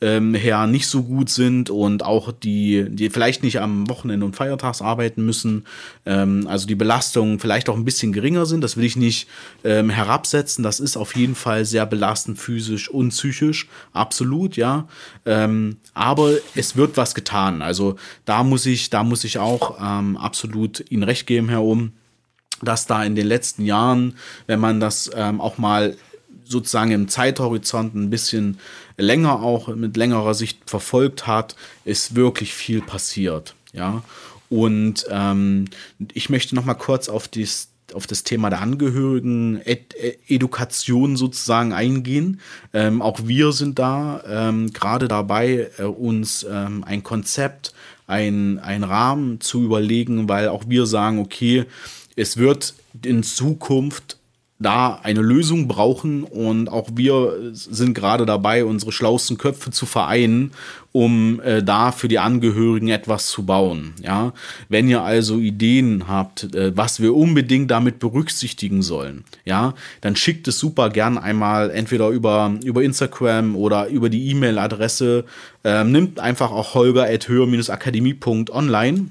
ähm, her nicht so gut sind und auch die, die vielleicht nicht am Wochenende und Feiertags arbeiten müssen, ähm, also die Belastungen vielleicht auch ein bisschen geringer sind, das will ich nicht ähm, herabsetzen, das ist auf jeden Fall sehr belastend physisch und psychisch, absolut, ja, ähm, aber es wird was getan, also da muss ich, da muss ich auch ähm, absolut Ihnen recht geben, Herr Ohm, dass da in den letzten Jahren, wenn man das ähm, auch mal sozusagen im Zeithorizont ein bisschen länger auch mit längerer Sicht verfolgt hat, ist wirklich viel passiert. Ja, und ähm, ich möchte noch mal kurz auf dies, auf das Thema der Angehörigen Ed Education sozusagen eingehen. Ähm, auch wir sind da ähm, gerade dabei, äh, uns ähm, ein Konzept, ein, ein Rahmen zu überlegen, weil auch wir sagen, okay, es wird in Zukunft da eine Lösung brauchen und auch wir sind gerade dabei, unsere schlauesten Köpfe zu vereinen, um äh, da für die Angehörigen etwas zu bauen. Ja, wenn ihr also Ideen habt, äh, was wir unbedingt damit berücksichtigen sollen, ja, dann schickt es super gern einmal entweder über über Instagram oder über die E-Mail-Adresse. Äh, nimmt einfach auch holger at höher-akademie.online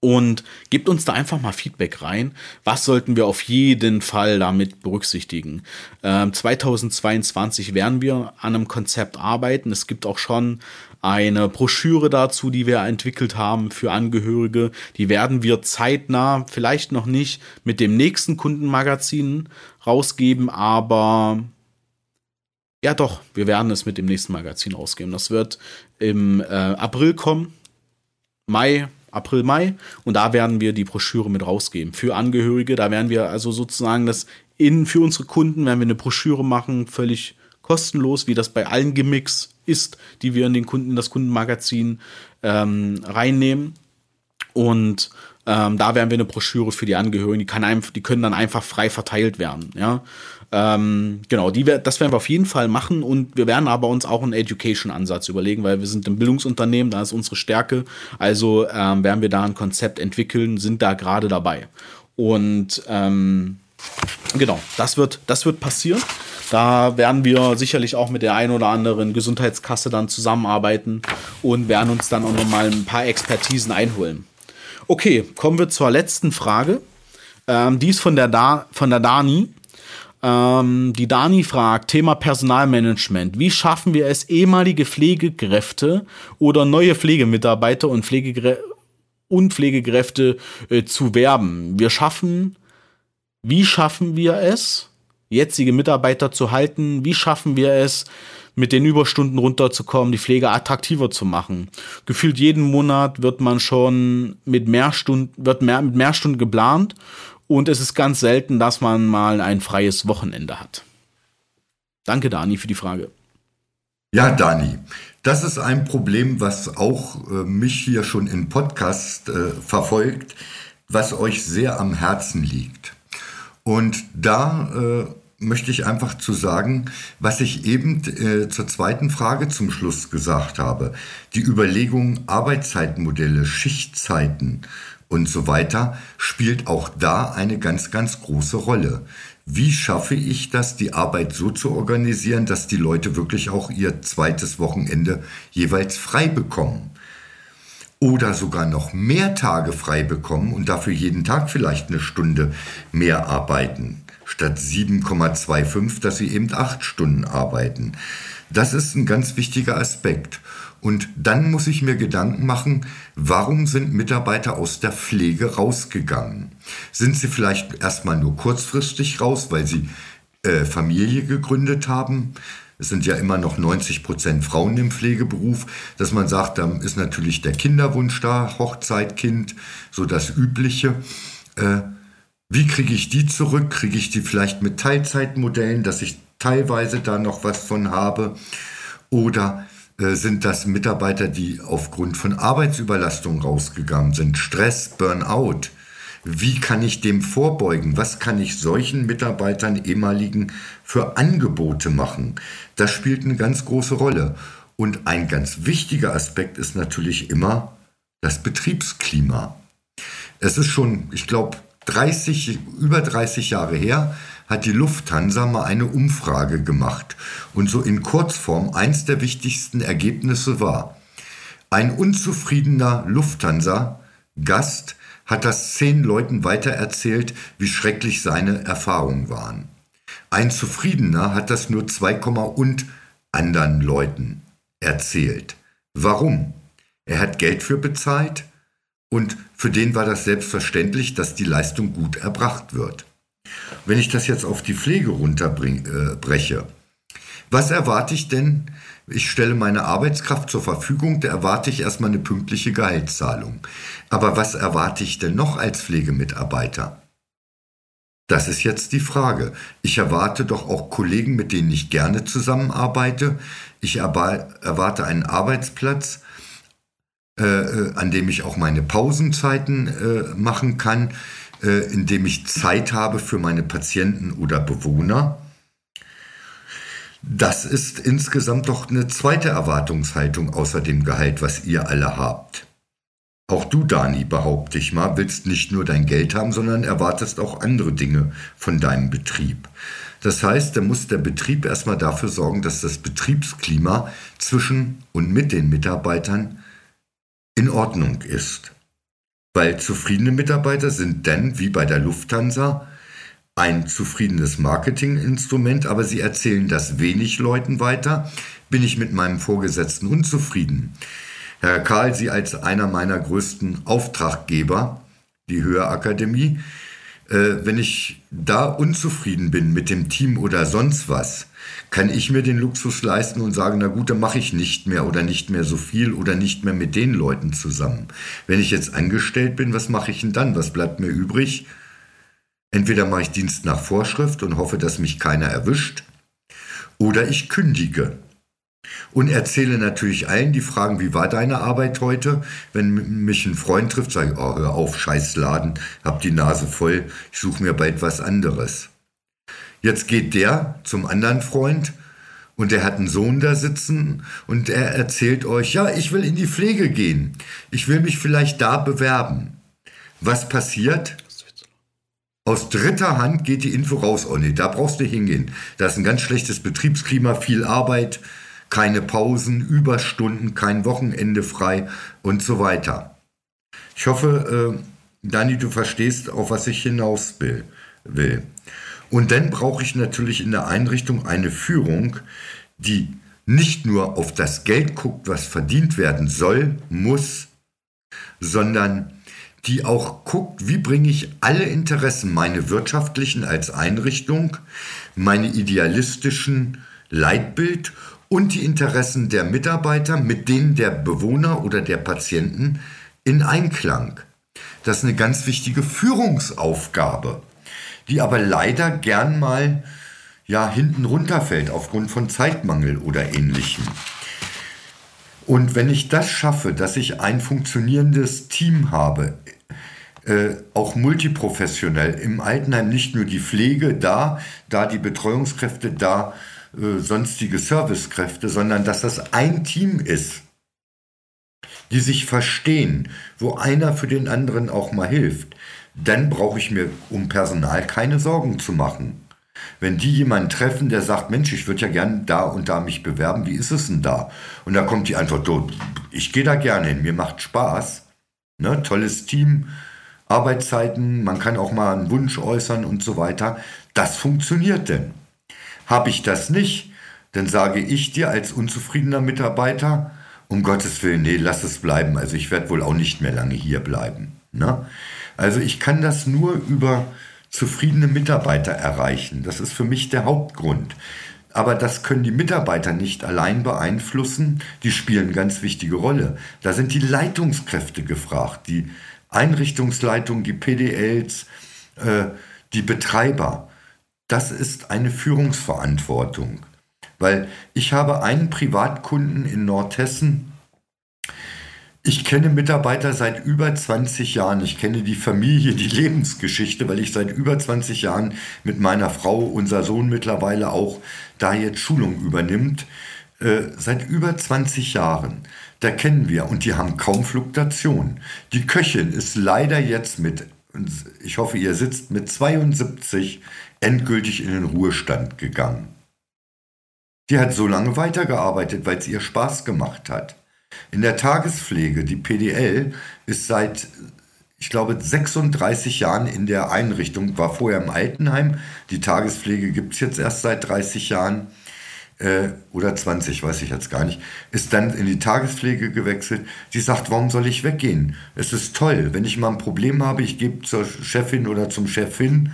und gebt uns da einfach mal Feedback rein. Was sollten wir auf jeden Fall damit berücksichtigen? Ähm, 2022 werden wir an einem Konzept arbeiten. Es gibt auch schon eine Broschüre dazu, die wir entwickelt haben für Angehörige. Die werden wir zeitnah, vielleicht noch nicht mit dem nächsten Kundenmagazin rausgeben, aber ja doch, wir werden es mit dem nächsten Magazin rausgeben. Das wird im äh, April kommen. Mai April, Mai. Und da werden wir die Broschüre mit rausgeben für Angehörige. Da werden wir also sozusagen das in, für unsere Kunden werden wir eine Broschüre machen, völlig kostenlos, wie das bei allen Gimmicks ist, die wir in den Kunden, das Kundenmagazin ähm, reinnehmen. Und ähm, da werden wir eine Broschüre für die Angehörigen, die, kann einfach, die können dann einfach frei verteilt werden. Ja? Ähm, genau, die, das werden wir auf jeden Fall machen und wir werden aber uns auch einen Education-Ansatz überlegen, weil wir sind ein Bildungsunternehmen, da ist unsere Stärke. Also ähm, werden wir da ein Konzept entwickeln, sind da gerade dabei. Und ähm, genau, das wird, das wird passieren. Da werden wir sicherlich auch mit der einen oder anderen Gesundheitskasse dann zusammenarbeiten und werden uns dann auch nochmal ein paar Expertisen einholen. Okay, kommen wir zur letzten Frage. Ähm, die ist von der, da von der Dani. Ähm, die Dani fragt, Thema Personalmanagement. Wie schaffen wir es, ehemalige Pflegekräfte oder neue Pflegemitarbeiter und, Pflegegre und Pflegekräfte äh, zu werben? Wir schaffen, wie schaffen wir es, jetzige Mitarbeiter zu halten? Wie schaffen wir es, mit den Überstunden runterzukommen, die Pflege attraktiver zu machen. Gefühlt jeden Monat wird man schon mit mehr Stunden, wird mehr, mit mehr Stunden geplant und es ist ganz selten, dass man mal ein freies Wochenende hat. Danke, Dani, für die Frage. Ja, Dani, das ist ein Problem, was auch äh, mich hier schon im Podcast äh, verfolgt, was euch sehr am Herzen liegt. Und da äh, möchte ich einfach zu sagen, was ich eben äh, zur zweiten Frage zum Schluss gesagt habe. Die Überlegung Arbeitszeitmodelle, Schichtzeiten und so weiter spielt auch da eine ganz, ganz große Rolle. Wie schaffe ich das, die Arbeit so zu organisieren, dass die Leute wirklich auch ihr zweites Wochenende jeweils frei bekommen? Oder sogar noch mehr Tage frei bekommen und dafür jeden Tag vielleicht eine Stunde mehr arbeiten, statt 7,25, dass sie eben acht Stunden arbeiten. Das ist ein ganz wichtiger Aspekt. Und dann muss ich mir Gedanken machen, warum sind Mitarbeiter aus der Pflege rausgegangen? Sind sie vielleicht erstmal nur kurzfristig raus, weil sie äh, Familie gegründet haben? Es sind ja immer noch 90 Prozent Frauen im Pflegeberuf, dass man sagt, dann ist natürlich der Kinderwunsch da, Hochzeit, Kind, so das Übliche. Äh, wie kriege ich die zurück? Kriege ich die vielleicht mit Teilzeitmodellen, dass ich teilweise da noch was von habe? Oder sind das Mitarbeiter, die aufgrund von Arbeitsüberlastung rausgegangen sind, Stress, Burnout? Wie kann ich dem vorbeugen? Was kann ich solchen Mitarbeitern ehemaligen für Angebote machen? Das spielt eine ganz große Rolle. Und ein ganz wichtiger Aspekt ist natürlich immer das Betriebsklima. Es ist schon, ich glaube, 30, über 30 Jahre her, hat die Lufthansa mal eine Umfrage gemacht. Und so in Kurzform eins der wichtigsten Ergebnisse war, ein unzufriedener Lufthansa-Gast hat das zehn Leuten weitererzählt, wie schrecklich seine Erfahrungen waren. Ein Zufriedener hat das nur 2, und anderen Leuten erzählt. Warum? Er hat Geld für bezahlt und für den war das selbstverständlich, dass die Leistung gut erbracht wird. Wenn ich das jetzt auf die Pflege runterbreche, äh, was erwarte ich denn? Ich stelle meine Arbeitskraft zur Verfügung, da erwarte ich erstmal eine pünktliche Gehaltszahlung. Aber was erwarte ich denn noch als Pflegemitarbeiter? Das ist jetzt die Frage. Ich erwarte doch auch Kollegen, mit denen ich gerne zusammenarbeite. Ich erwarte einen Arbeitsplatz, äh, äh, an dem ich auch meine Pausenzeiten äh, machen kann, äh, in ich Zeit habe für meine Patienten oder Bewohner. Das ist insgesamt doch eine zweite Erwartungshaltung außer dem Gehalt, was ihr alle habt. Auch du, Dani, behaupte ich mal, willst nicht nur dein Geld haben, sondern erwartest auch andere Dinge von deinem Betrieb. Das heißt, da muss der Betrieb erstmal dafür sorgen, dass das Betriebsklima zwischen und mit den Mitarbeitern in Ordnung ist. Weil zufriedene Mitarbeiter sind dann, wie bei der Lufthansa, ein zufriedenes Marketinginstrument, aber sie erzählen das wenig Leuten weiter. Bin ich mit meinem Vorgesetzten unzufrieden? Herr Karl, Sie als einer meiner größten Auftraggeber, die Höherakademie, äh, wenn ich da unzufrieden bin mit dem Team oder sonst was, kann ich mir den Luxus leisten und sagen, na gut, dann mache ich nicht mehr oder nicht mehr so viel oder nicht mehr mit den Leuten zusammen. Wenn ich jetzt angestellt bin, was mache ich denn dann? Was bleibt mir übrig? Entweder mache ich Dienst nach Vorschrift und hoffe, dass mich keiner erwischt, oder ich kündige und erzähle natürlich allen, die fragen, wie war deine Arbeit heute? Wenn mich ein Freund trifft, sage ich, oh, hör auf, scheiß Laden, hab die Nase voll, ich suche mir bald was anderes. Jetzt geht der zum anderen Freund und der hat einen Sohn da sitzen und er erzählt euch, ja, ich will in die Pflege gehen. Ich will mich vielleicht da bewerben. Was passiert? Aus dritter Hand geht die Info raus. Oh nee, da brauchst du hingehen. Da ist ein ganz schlechtes Betriebsklima, viel Arbeit, keine Pausen, Überstunden, kein Wochenende frei und so weiter. Ich hoffe, äh, Dani, du verstehst, auf was ich hinaus will. Und dann brauche ich natürlich in der Einrichtung eine Führung, die nicht nur auf das Geld guckt, was verdient werden soll, muss, sondern die auch guckt, wie bringe ich alle Interessen, meine wirtschaftlichen als Einrichtung, meine idealistischen Leitbild und die Interessen der Mitarbeiter mit denen der Bewohner oder der Patienten in Einklang. Das ist eine ganz wichtige Führungsaufgabe die aber leider gern mal ja, hinten runterfällt aufgrund von Zeitmangel oder ähnlichem. Und wenn ich das schaffe, dass ich ein funktionierendes Team habe, äh, auch multiprofessionell, im Altenheim nicht nur die Pflege da, da die Betreuungskräfte, da äh, sonstige Servicekräfte, sondern dass das ein Team ist, die sich verstehen, wo einer für den anderen auch mal hilft, dann brauche ich mir um Personal keine Sorgen zu machen. Wenn die jemanden treffen, der sagt, Mensch, ich würde ja gerne da und da mich bewerben, wie ist es denn da? Und da kommt die Antwort, ich gehe da gerne hin, mir macht Spaß. Ne? Tolles Team, Arbeitszeiten, man kann auch mal einen Wunsch äußern und so weiter. Das funktioniert denn. Habe ich das nicht, dann sage ich dir als unzufriedener Mitarbeiter, um Gottes Willen, nee, lass es bleiben. Also ich werde wohl auch nicht mehr lange hier bleiben. Ne? Also ich kann das nur über zufriedene Mitarbeiter erreichen. Das ist für mich der Hauptgrund. Aber das können die Mitarbeiter nicht allein beeinflussen. Die spielen eine ganz wichtige Rolle. Da sind die Leitungskräfte gefragt, die Einrichtungsleitung, die PDLs, äh, die Betreiber. Das ist eine Führungsverantwortung. Weil ich habe einen Privatkunden in Nordhessen, ich kenne Mitarbeiter seit über 20 Jahren. Ich kenne die Familie, die Lebensgeschichte, weil ich seit über 20 Jahren mit meiner Frau, unser Sohn mittlerweile auch, da jetzt Schulung übernimmt. Äh, seit über 20 Jahren. Da kennen wir und die haben kaum Fluktuation. Die Köchin ist leider jetzt mit, ich hoffe, ihr sitzt mit 72 endgültig in den Ruhestand gegangen. Die hat so lange weitergearbeitet, weil es ihr Spaß gemacht hat. In der Tagespflege, die PDL, ist seit, ich glaube, 36 Jahren in der Einrichtung, war vorher im Altenheim. Die Tagespflege gibt es jetzt erst seit 30 Jahren äh, oder 20, weiß ich jetzt gar nicht, ist dann in die Tagespflege gewechselt. Sie sagt, warum soll ich weggehen? Es ist toll, wenn ich mal ein Problem habe, ich gebe zur Chefin oder zum Chef hin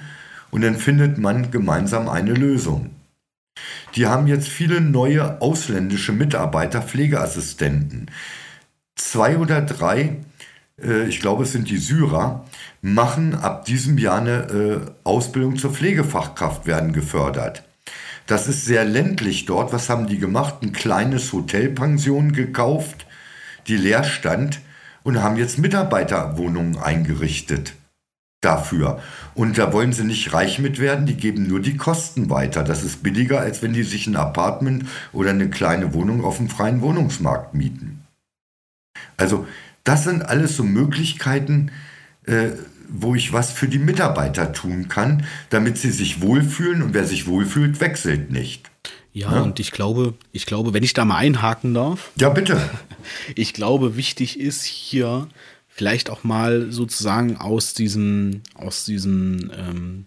und dann findet man gemeinsam eine Lösung. Die haben jetzt viele neue ausländische Mitarbeiter, Pflegeassistenten. Zwei oder drei, äh, ich glaube es sind die Syrer, machen ab diesem Jahr eine äh, Ausbildung zur Pflegefachkraft, werden gefördert. Das ist sehr ländlich dort. Was haben die gemacht? Ein kleines Hotelpension gekauft, die leer stand und haben jetzt Mitarbeiterwohnungen eingerichtet dafür. Und da wollen sie nicht reich mit werden, die geben nur die Kosten weiter. Das ist billiger, als wenn die sich ein Apartment oder eine kleine Wohnung auf dem freien Wohnungsmarkt mieten. Also das sind alles so Möglichkeiten, äh, wo ich was für die Mitarbeiter tun kann, damit sie sich wohlfühlen und wer sich wohlfühlt, wechselt nicht. Ja, ja, und ich glaube, ich glaube, wenn ich da mal einhaken darf. Ja, bitte. Ich glaube, wichtig ist hier vielleicht auch mal sozusagen aus diesem, aus diesem ähm,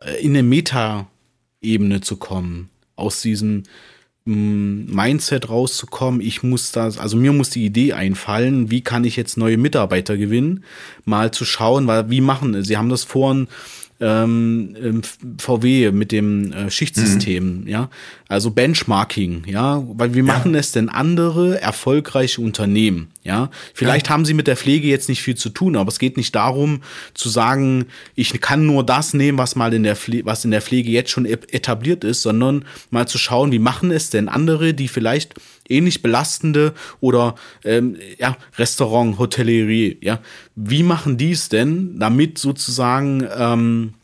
äh, in eine Meta-Ebene zu kommen, aus diesem mm, Mindset rauszukommen, ich muss das, also mir muss die Idee einfallen, wie kann ich jetzt neue Mitarbeiter gewinnen, mal zu schauen, weil wie machen, sie haben das vorhin ähm, VW mit dem äh, Schichtsystem, mhm. ja, also Benchmarking, ja, weil wie machen ja. es denn andere erfolgreiche Unternehmen, ja? Vielleicht ja. haben sie mit der Pflege jetzt nicht viel zu tun, aber es geht nicht darum zu sagen, ich kann nur das nehmen, was mal in der Pflege, was in der Pflege jetzt schon etabliert ist, sondern mal zu schauen, wie machen es denn andere, die vielleicht ähnlich belastende oder ähm, ja, Restaurant, Hotellerie, ja, wie machen die es denn, damit sozusagen ähm,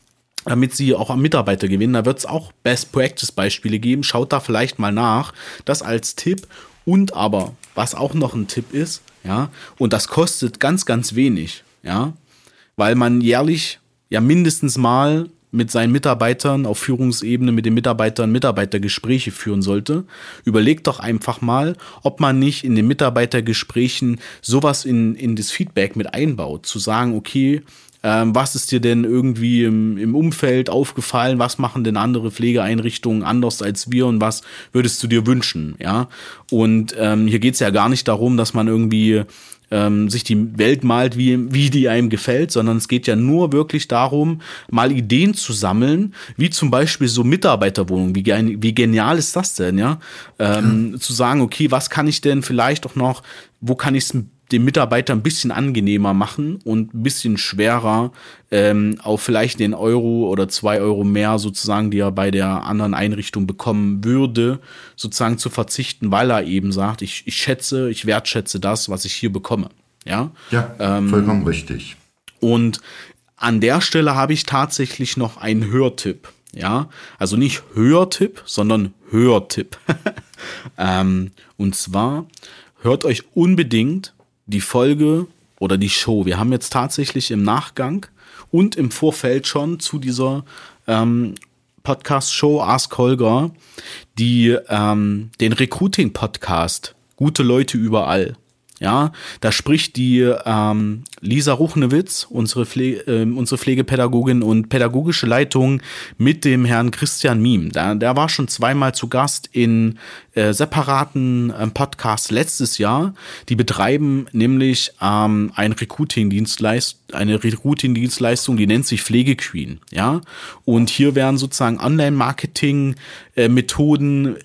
damit sie auch am Mitarbeiter gewinnen. Da wird es auch Best Practice Beispiele geben. Schaut da vielleicht mal nach. Das als Tipp. Und aber, was auch noch ein Tipp ist, ja, und das kostet ganz, ganz wenig, ja, weil man jährlich ja mindestens mal mit seinen Mitarbeitern auf Führungsebene mit den Mitarbeitern Mitarbeitergespräche führen sollte. Überlegt doch einfach mal, ob man nicht in den Mitarbeitergesprächen sowas in, in das Feedback mit einbaut. Zu sagen, okay, ähm, was ist dir denn irgendwie im, im Umfeld aufgefallen? Was machen denn andere Pflegeeinrichtungen anders als wir und was würdest du dir wünschen? Ja. Und ähm, hier geht es ja gar nicht darum, dass man irgendwie ähm, sich die Welt malt, wie, wie die einem gefällt, sondern es geht ja nur wirklich darum, mal Ideen zu sammeln, wie zum Beispiel so Mitarbeiterwohnungen. Wie, wie genial ist das denn, ja? Ähm, ja. Zu sagen, okay, was kann ich denn vielleicht auch noch, wo kann ich es den Mitarbeiter ein bisschen angenehmer machen und ein bisschen schwerer ähm, auf vielleicht den Euro oder zwei Euro mehr sozusagen, die er bei der anderen Einrichtung bekommen würde, sozusagen zu verzichten, weil er eben sagt, ich, ich schätze, ich wertschätze das, was ich hier bekomme. Ja, ja ähm, vollkommen richtig. Und an der Stelle habe ich tatsächlich noch einen Hörtipp. Ja, also nicht Hörtipp, sondern Hörtipp. ähm, und zwar hört euch unbedingt die Folge oder die Show. Wir haben jetzt tatsächlich im Nachgang und im Vorfeld schon zu dieser ähm, Podcast-Show Ask Holger die, ähm, den Recruiting-Podcast Gute Leute überall ja, da spricht die ähm, Lisa Ruchnewitz, unsere, Pfle äh, unsere Pflegepädagogin und pädagogische Leitung, mit dem Herrn Christian Miem. Der, der war schon zweimal zu Gast in äh, separaten ähm, Podcasts letztes Jahr. Die betreiben nämlich ähm, ein Recruiting-Dienstleist eine Recruiting-Dienstleistung, die nennt sich Pflegequeen. Ja, und hier werden sozusagen Online-Marketing-Methoden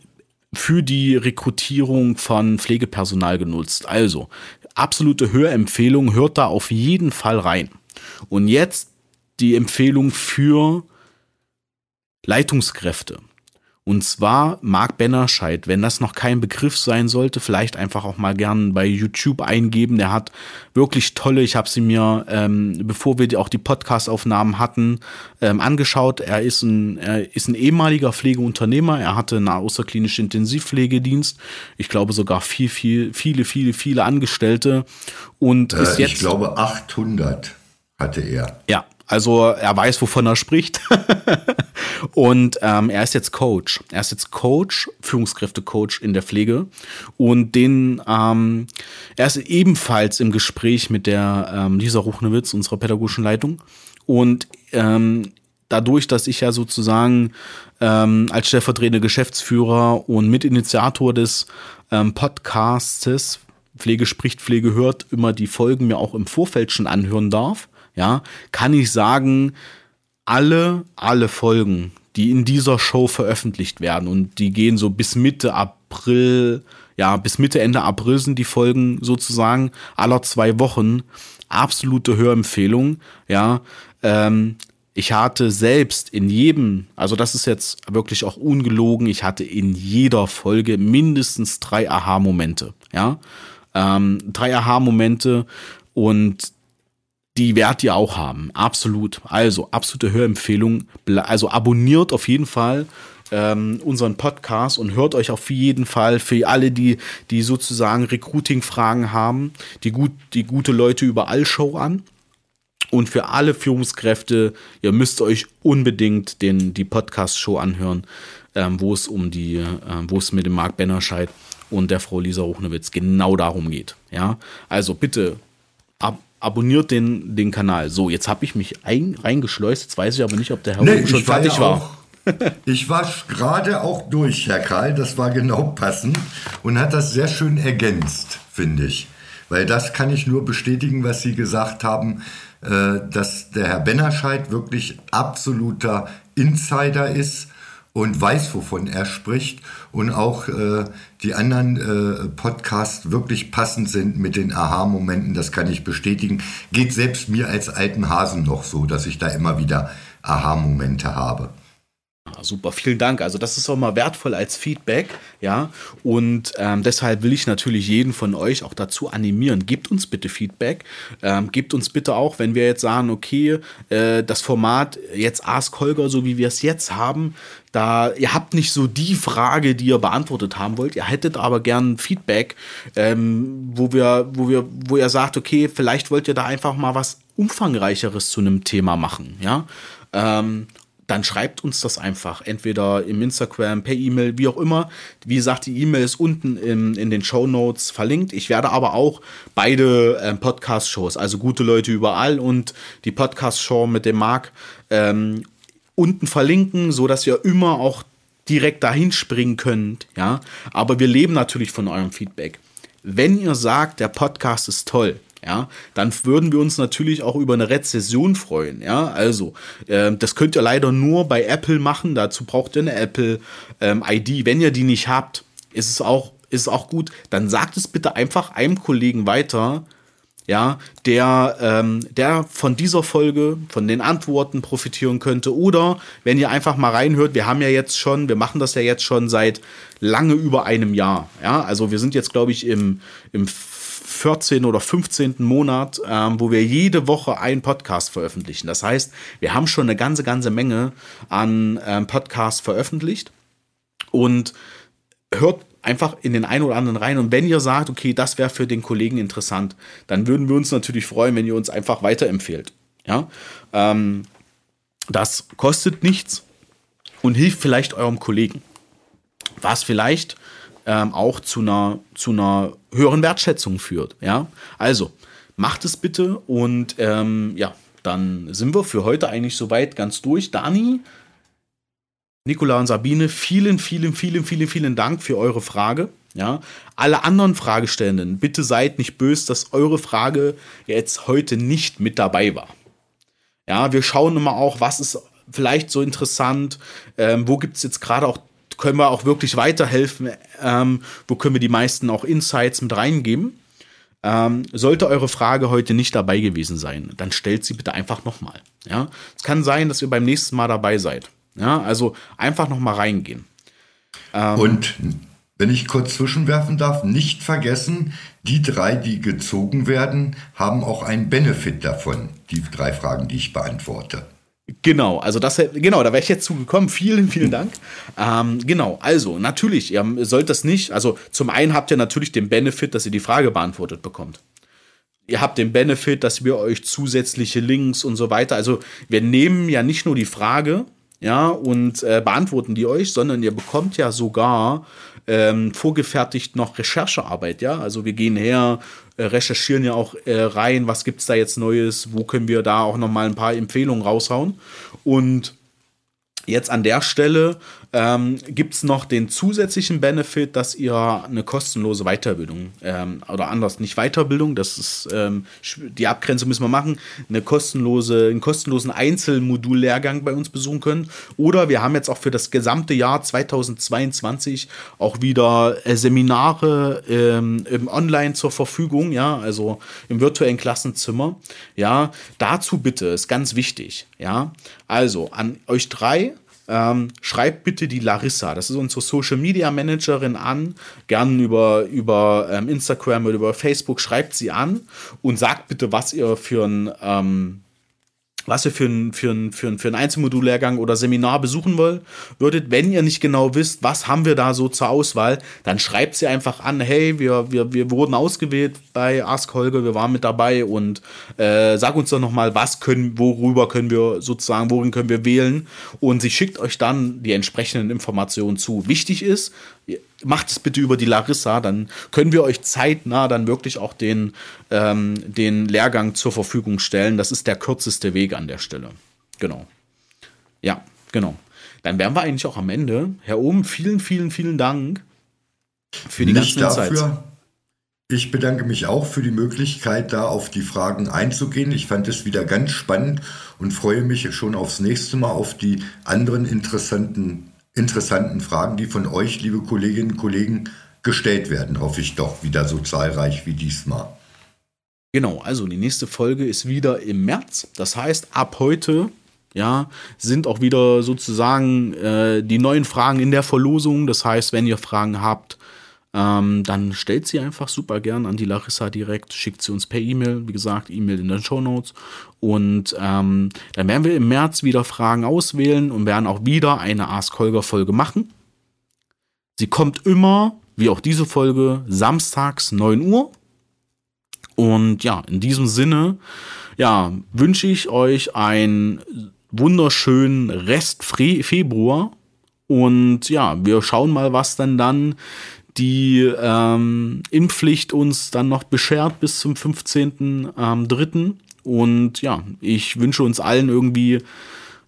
für die Rekrutierung von Pflegepersonal genutzt. Also, absolute Hörempfehlung, hört da auf jeden Fall rein. Und jetzt die Empfehlung für Leitungskräfte. Und zwar Marc Bennerscheid, wenn das noch kein Begriff sein sollte, vielleicht einfach auch mal gern bei YouTube eingeben. Der hat wirklich tolle, ich habe sie mir, ähm, bevor wir auch die Podcast-Aufnahmen hatten, ähm, angeschaut. Er ist, ein, er ist ein ehemaliger Pflegeunternehmer. Er hatte einen außerklinischen Intensivpflegedienst. Ich glaube sogar viel, viel, viele, viele, viele Angestellte. Und äh, ist jetzt. Ich glaube 800 hatte er. Ja, also er weiß, wovon er spricht. und ähm, er ist jetzt Coach. Er ist jetzt Coach, Führungskräfte-Coach in der Pflege. Und den, ähm, er ist ebenfalls im Gespräch mit der ähm, Lisa Ruchnewitz, unserer pädagogischen Leitung. Und ähm, dadurch, dass ich ja sozusagen ähm, als stellvertretender Geschäftsführer und Mitinitiator des ähm, Podcastes Pflege spricht, Pflege hört, immer die Folgen mir auch im Vorfeld schon anhören darf, ja, kann ich sagen, alle, alle Folgen, die in dieser Show veröffentlicht werden und die gehen so bis Mitte April, ja, bis Mitte, Ende April sind die Folgen sozusagen aller zwei Wochen. Absolute Hörempfehlung, ja. Ähm, ich hatte selbst in jedem, also das ist jetzt wirklich auch ungelogen, ich hatte in jeder Folge mindestens drei Aha-Momente, ja. Ähm, drei Aha-Momente und die werdet ihr auch haben. Absolut. Also, absolute Hörempfehlung. Also abonniert auf jeden Fall ähm, unseren Podcast und hört euch auf jeden Fall für alle, die, die sozusagen Recruiting-Fragen haben, die, gut, die gute Leute überall Show an. Und für alle Führungskräfte, ihr müsst euch unbedingt den, die Podcast-Show anhören, ähm, wo es um die, äh, wo es mit dem Marc Bennerscheid und der Frau Lisa Ruchnewitz genau darum geht. Ja, also bitte ab, abonniert den, den Kanal. So, jetzt habe ich mich ein, reingeschleust. Jetzt weiß ich aber nicht, ob der Herr nee, schon fertig ja war. Auch, ich war gerade auch durch, Herr Karl. Das war genau passend und hat das sehr schön ergänzt, finde ich. Weil das kann ich nur bestätigen, was Sie gesagt haben, äh, dass der Herr Bennerscheid wirklich absoluter Insider ist und weiß, wovon er spricht und auch äh, die anderen äh, Podcasts wirklich passend sind mit den Aha-Momenten, das kann ich bestätigen. Geht selbst mir als alten Hasen noch so, dass ich da immer wieder Aha-Momente habe. Ah, super, vielen Dank. Also das ist auch mal wertvoll als Feedback, ja. Und ähm, deshalb will ich natürlich jeden von euch auch dazu animieren. Gebt uns bitte Feedback. Ähm, gebt uns bitte auch, wenn wir jetzt sagen, okay, äh, das Format jetzt Ask Holger, so wie wir es jetzt haben, da ihr habt nicht so die Frage, die ihr beantwortet haben wollt. Ihr hättet aber gern Feedback, ähm, wo wir, wo wir, wo ihr sagt, okay, vielleicht wollt ihr da einfach mal was umfangreicheres zu einem Thema machen, ja. Ähm, dann schreibt uns das einfach. Entweder im Instagram, per E-Mail, wie auch immer. Wie gesagt, die E-Mail ist unten in, in den Show Notes verlinkt. Ich werde aber auch beide ähm, Podcast-Shows, also gute Leute überall und die Podcast-Show mit dem Marc ähm, unten verlinken, so dass ihr immer auch direkt dahin springen könnt. Ja, aber wir leben natürlich von eurem Feedback. Wenn ihr sagt, der Podcast ist toll, ja, dann würden wir uns natürlich auch über eine Rezession freuen, ja, also äh, das könnt ihr leider nur bei Apple machen, dazu braucht ihr eine Apple ähm, ID, wenn ihr die nicht habt, ist es auch, ist auch gut, dann sagt es bitte einfach einem Kollegen weiter, ja, der, ähm, der von dieser Folge, von den Antworten profitieren könnte. Oder wenn ihr einfach mal reinhört, wir haben ja jetzt schon, wir machen das ja jetzt schon seit lange über einem Jahr. Ja, also wir sind jetzt, glaube ich, im, im 14. oder 15. Monat, ähm, wo wir jede Woche einen Podcast veröffentlichen. Das heißt, wir haben schon eine ganze, ganze Menge an ähm, Podcasts veröffentlicht und hört einfach in den einen oder anderen rein. Und wenn ihr sagt, okay, das wäre für den Kollegen interessant, dann würden wir uns natürlich freuen, wenn ihr uns einfach weiterempfehlt. Ja, ähm, das kostet nichts und hilft vielleicht eurem Kollegen. Was vielleicht ähm, auch zu einer, zu einer höheren Wertschätzung führt. Ja, also macht es bitte und ähm, ja, dann sind wir für heute eigentlich soweit ganz durch. Dani, Nicola und Sabine, vielen, vielen, vielen, vielen, vielen Dank für eure Frage. Ja, alle anderen Fragestellenden, bitte seid nicht böse, dass eure Frage jetzt heute nicht mit dabei war. Ja, wir schauen immer auch, was ist vielleicht so interessant, ähm, wo gibt es jetzt gerade auch können wir auch wirklich weiterhelfen? Ähm, wo können wir die meisten auch Insights mit reingeben? Ähm, sollte eure Frage heute nicht dabei gewesen sein, dann stellt sie bitte einfach nochmal. Ja, es kann sein, dass ihr beim nächsten Mal dabei seid. Ja, also einfach nochmal reingehen. Ähm, Und wenn ich kurz zwischenwerfen darf, nicht vergessen, die drei, die gezogen werden, haben auch einen Benefit davon, die drei Fragen, die ich beantworte. Genau, also das, genau, da wäre ich jetzt zugekommen. Vielen, vielen Dank. Ähm, genau, also natürlich, ihr sollt das nicht, also zum einen habt ihr natürlich den Benefit, dass ihr die Frage beantwortet bekommt. Ihr habt den Benefit, dass wir euch zusätzliche Links und so weiter, also wir nehmen ja nicht nur die Frage, ja, und äh, beantworten die euch, sondern ihr bekommt ja sogar ähm, vorgefertigt noch Recherchearbeit, ja. Also wir gehen her, recherchieren ja auch äh, rein, was gibt es da jetzt Neues, wo können wir da auch nochmal ein paar Empfehlungen raushauen. Und jetzt an der Stelle ähm, gibt es noch den zusätzlichen Benefit, dass ihr eine kostenlose Weiterbildung ähm, oder anders nicht Weiterbildung, das ist ähm, die Abgrenzung müssen wir machen, eine kostenlose, einen kostenlosen Einzelmodullehrgang bei uns besuchen könnt. Oder wir haben jetzt auch für das gesamte Jahr 2022 auch wieder äh, Seminare ähm, online zur Verfügung, ja, also im virtuellen Klassenzimmer. Ja, dazu bitte ist ganz wichtig, ja. Also an euch drei ähm, schreibt bitte die Larissa, das ist unsere Social Media Managerin an, gern über, über ähm, Instagram oder über Facebook, schreibt sie an und sagt bitte, was ihr für ein ähm, was ihr für einen für ein, für ein, für ein Einzelmodullehrgang oder Seminar besuchen wollt, würdet. Wenn ihr nicht genau wisst, was haben wir da so zur Auswahl, dann schreibt sie einfach an, hey, wir, wir, wir wurden ausgewählt bei Ask Holger, wir waren mit dabei und äh, sag uns doch nochmal, was können, worüber können wir sozusagen, worin können wir wählen und sie schickt euch dann die entsprechenden Informationen zu. Wichtig ist, macht es bitte über die Larissa, dann können wir euch zeitnah dann wirklich auch den, ähm, den Lehrgang zur Verfügung stellen. Das ist der kürzeste Weg an der Stelle. Genau. Ja, genau. Dann wären wir eigentlich auch am Ende. Herr Ohm, vielen, vielen, vielen Dank für die Nicht dafür. Zeit. Ich bedanke mich auch für die Möglichkeit, da auf die Fragen einzugehen. Ich fand es wieder ganz spannend und freue mich schon aufs nächste Mal auf die anderen interessanten interessanten Fragen, die von euch, liebe Kolleginnen und Kollegen, gestellt werden, hoffe ich doch wieder so zahlreich wie diesmal. Genau, also die nächste Folge ist wieder im März. Das heißt, ab heute ja, sind auch wieder sozusagen äh, die neuen Fragen in der Verlosung. Das heißt, wenn ihr Fragen habt, ähm, dann stellt sie einfach super gern an die Larissa direkt, schickt sie uns per E-Mail, wie gesagt, E-Mail in den Show Notes. Und ähm, dann werden wir im März wieder Fragen auswählen und werden auch wieder eine Ask Holger Folge machen. Sie kommt immer, wie auch diese Folge, samstags 9 Uhr. Und ja, in diesem Sinne, ja, wünsche ich euch einen wunderschönen Rest Februar. Und ja, wir schauen mal, was dann dann die ähm, Impfpflicht uns dann noch beschert bis zum 15.3. Ähm, Und ja, ich wünsche uns allen irgendwie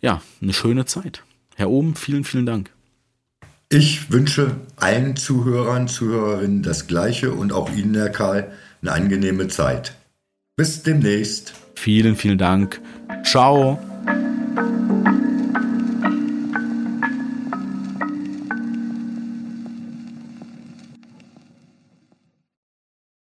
ja, eine schöne Zeit. Herr Ohm, vielen, vielen Dank. Ich wünsche allen Zuhörern, Zuhörerinnen das Gleiche und auch Ihnen, Herr Karl, eine angenehme Zeit. Bis demnächst. Vielen, vielen Dank. Ciao.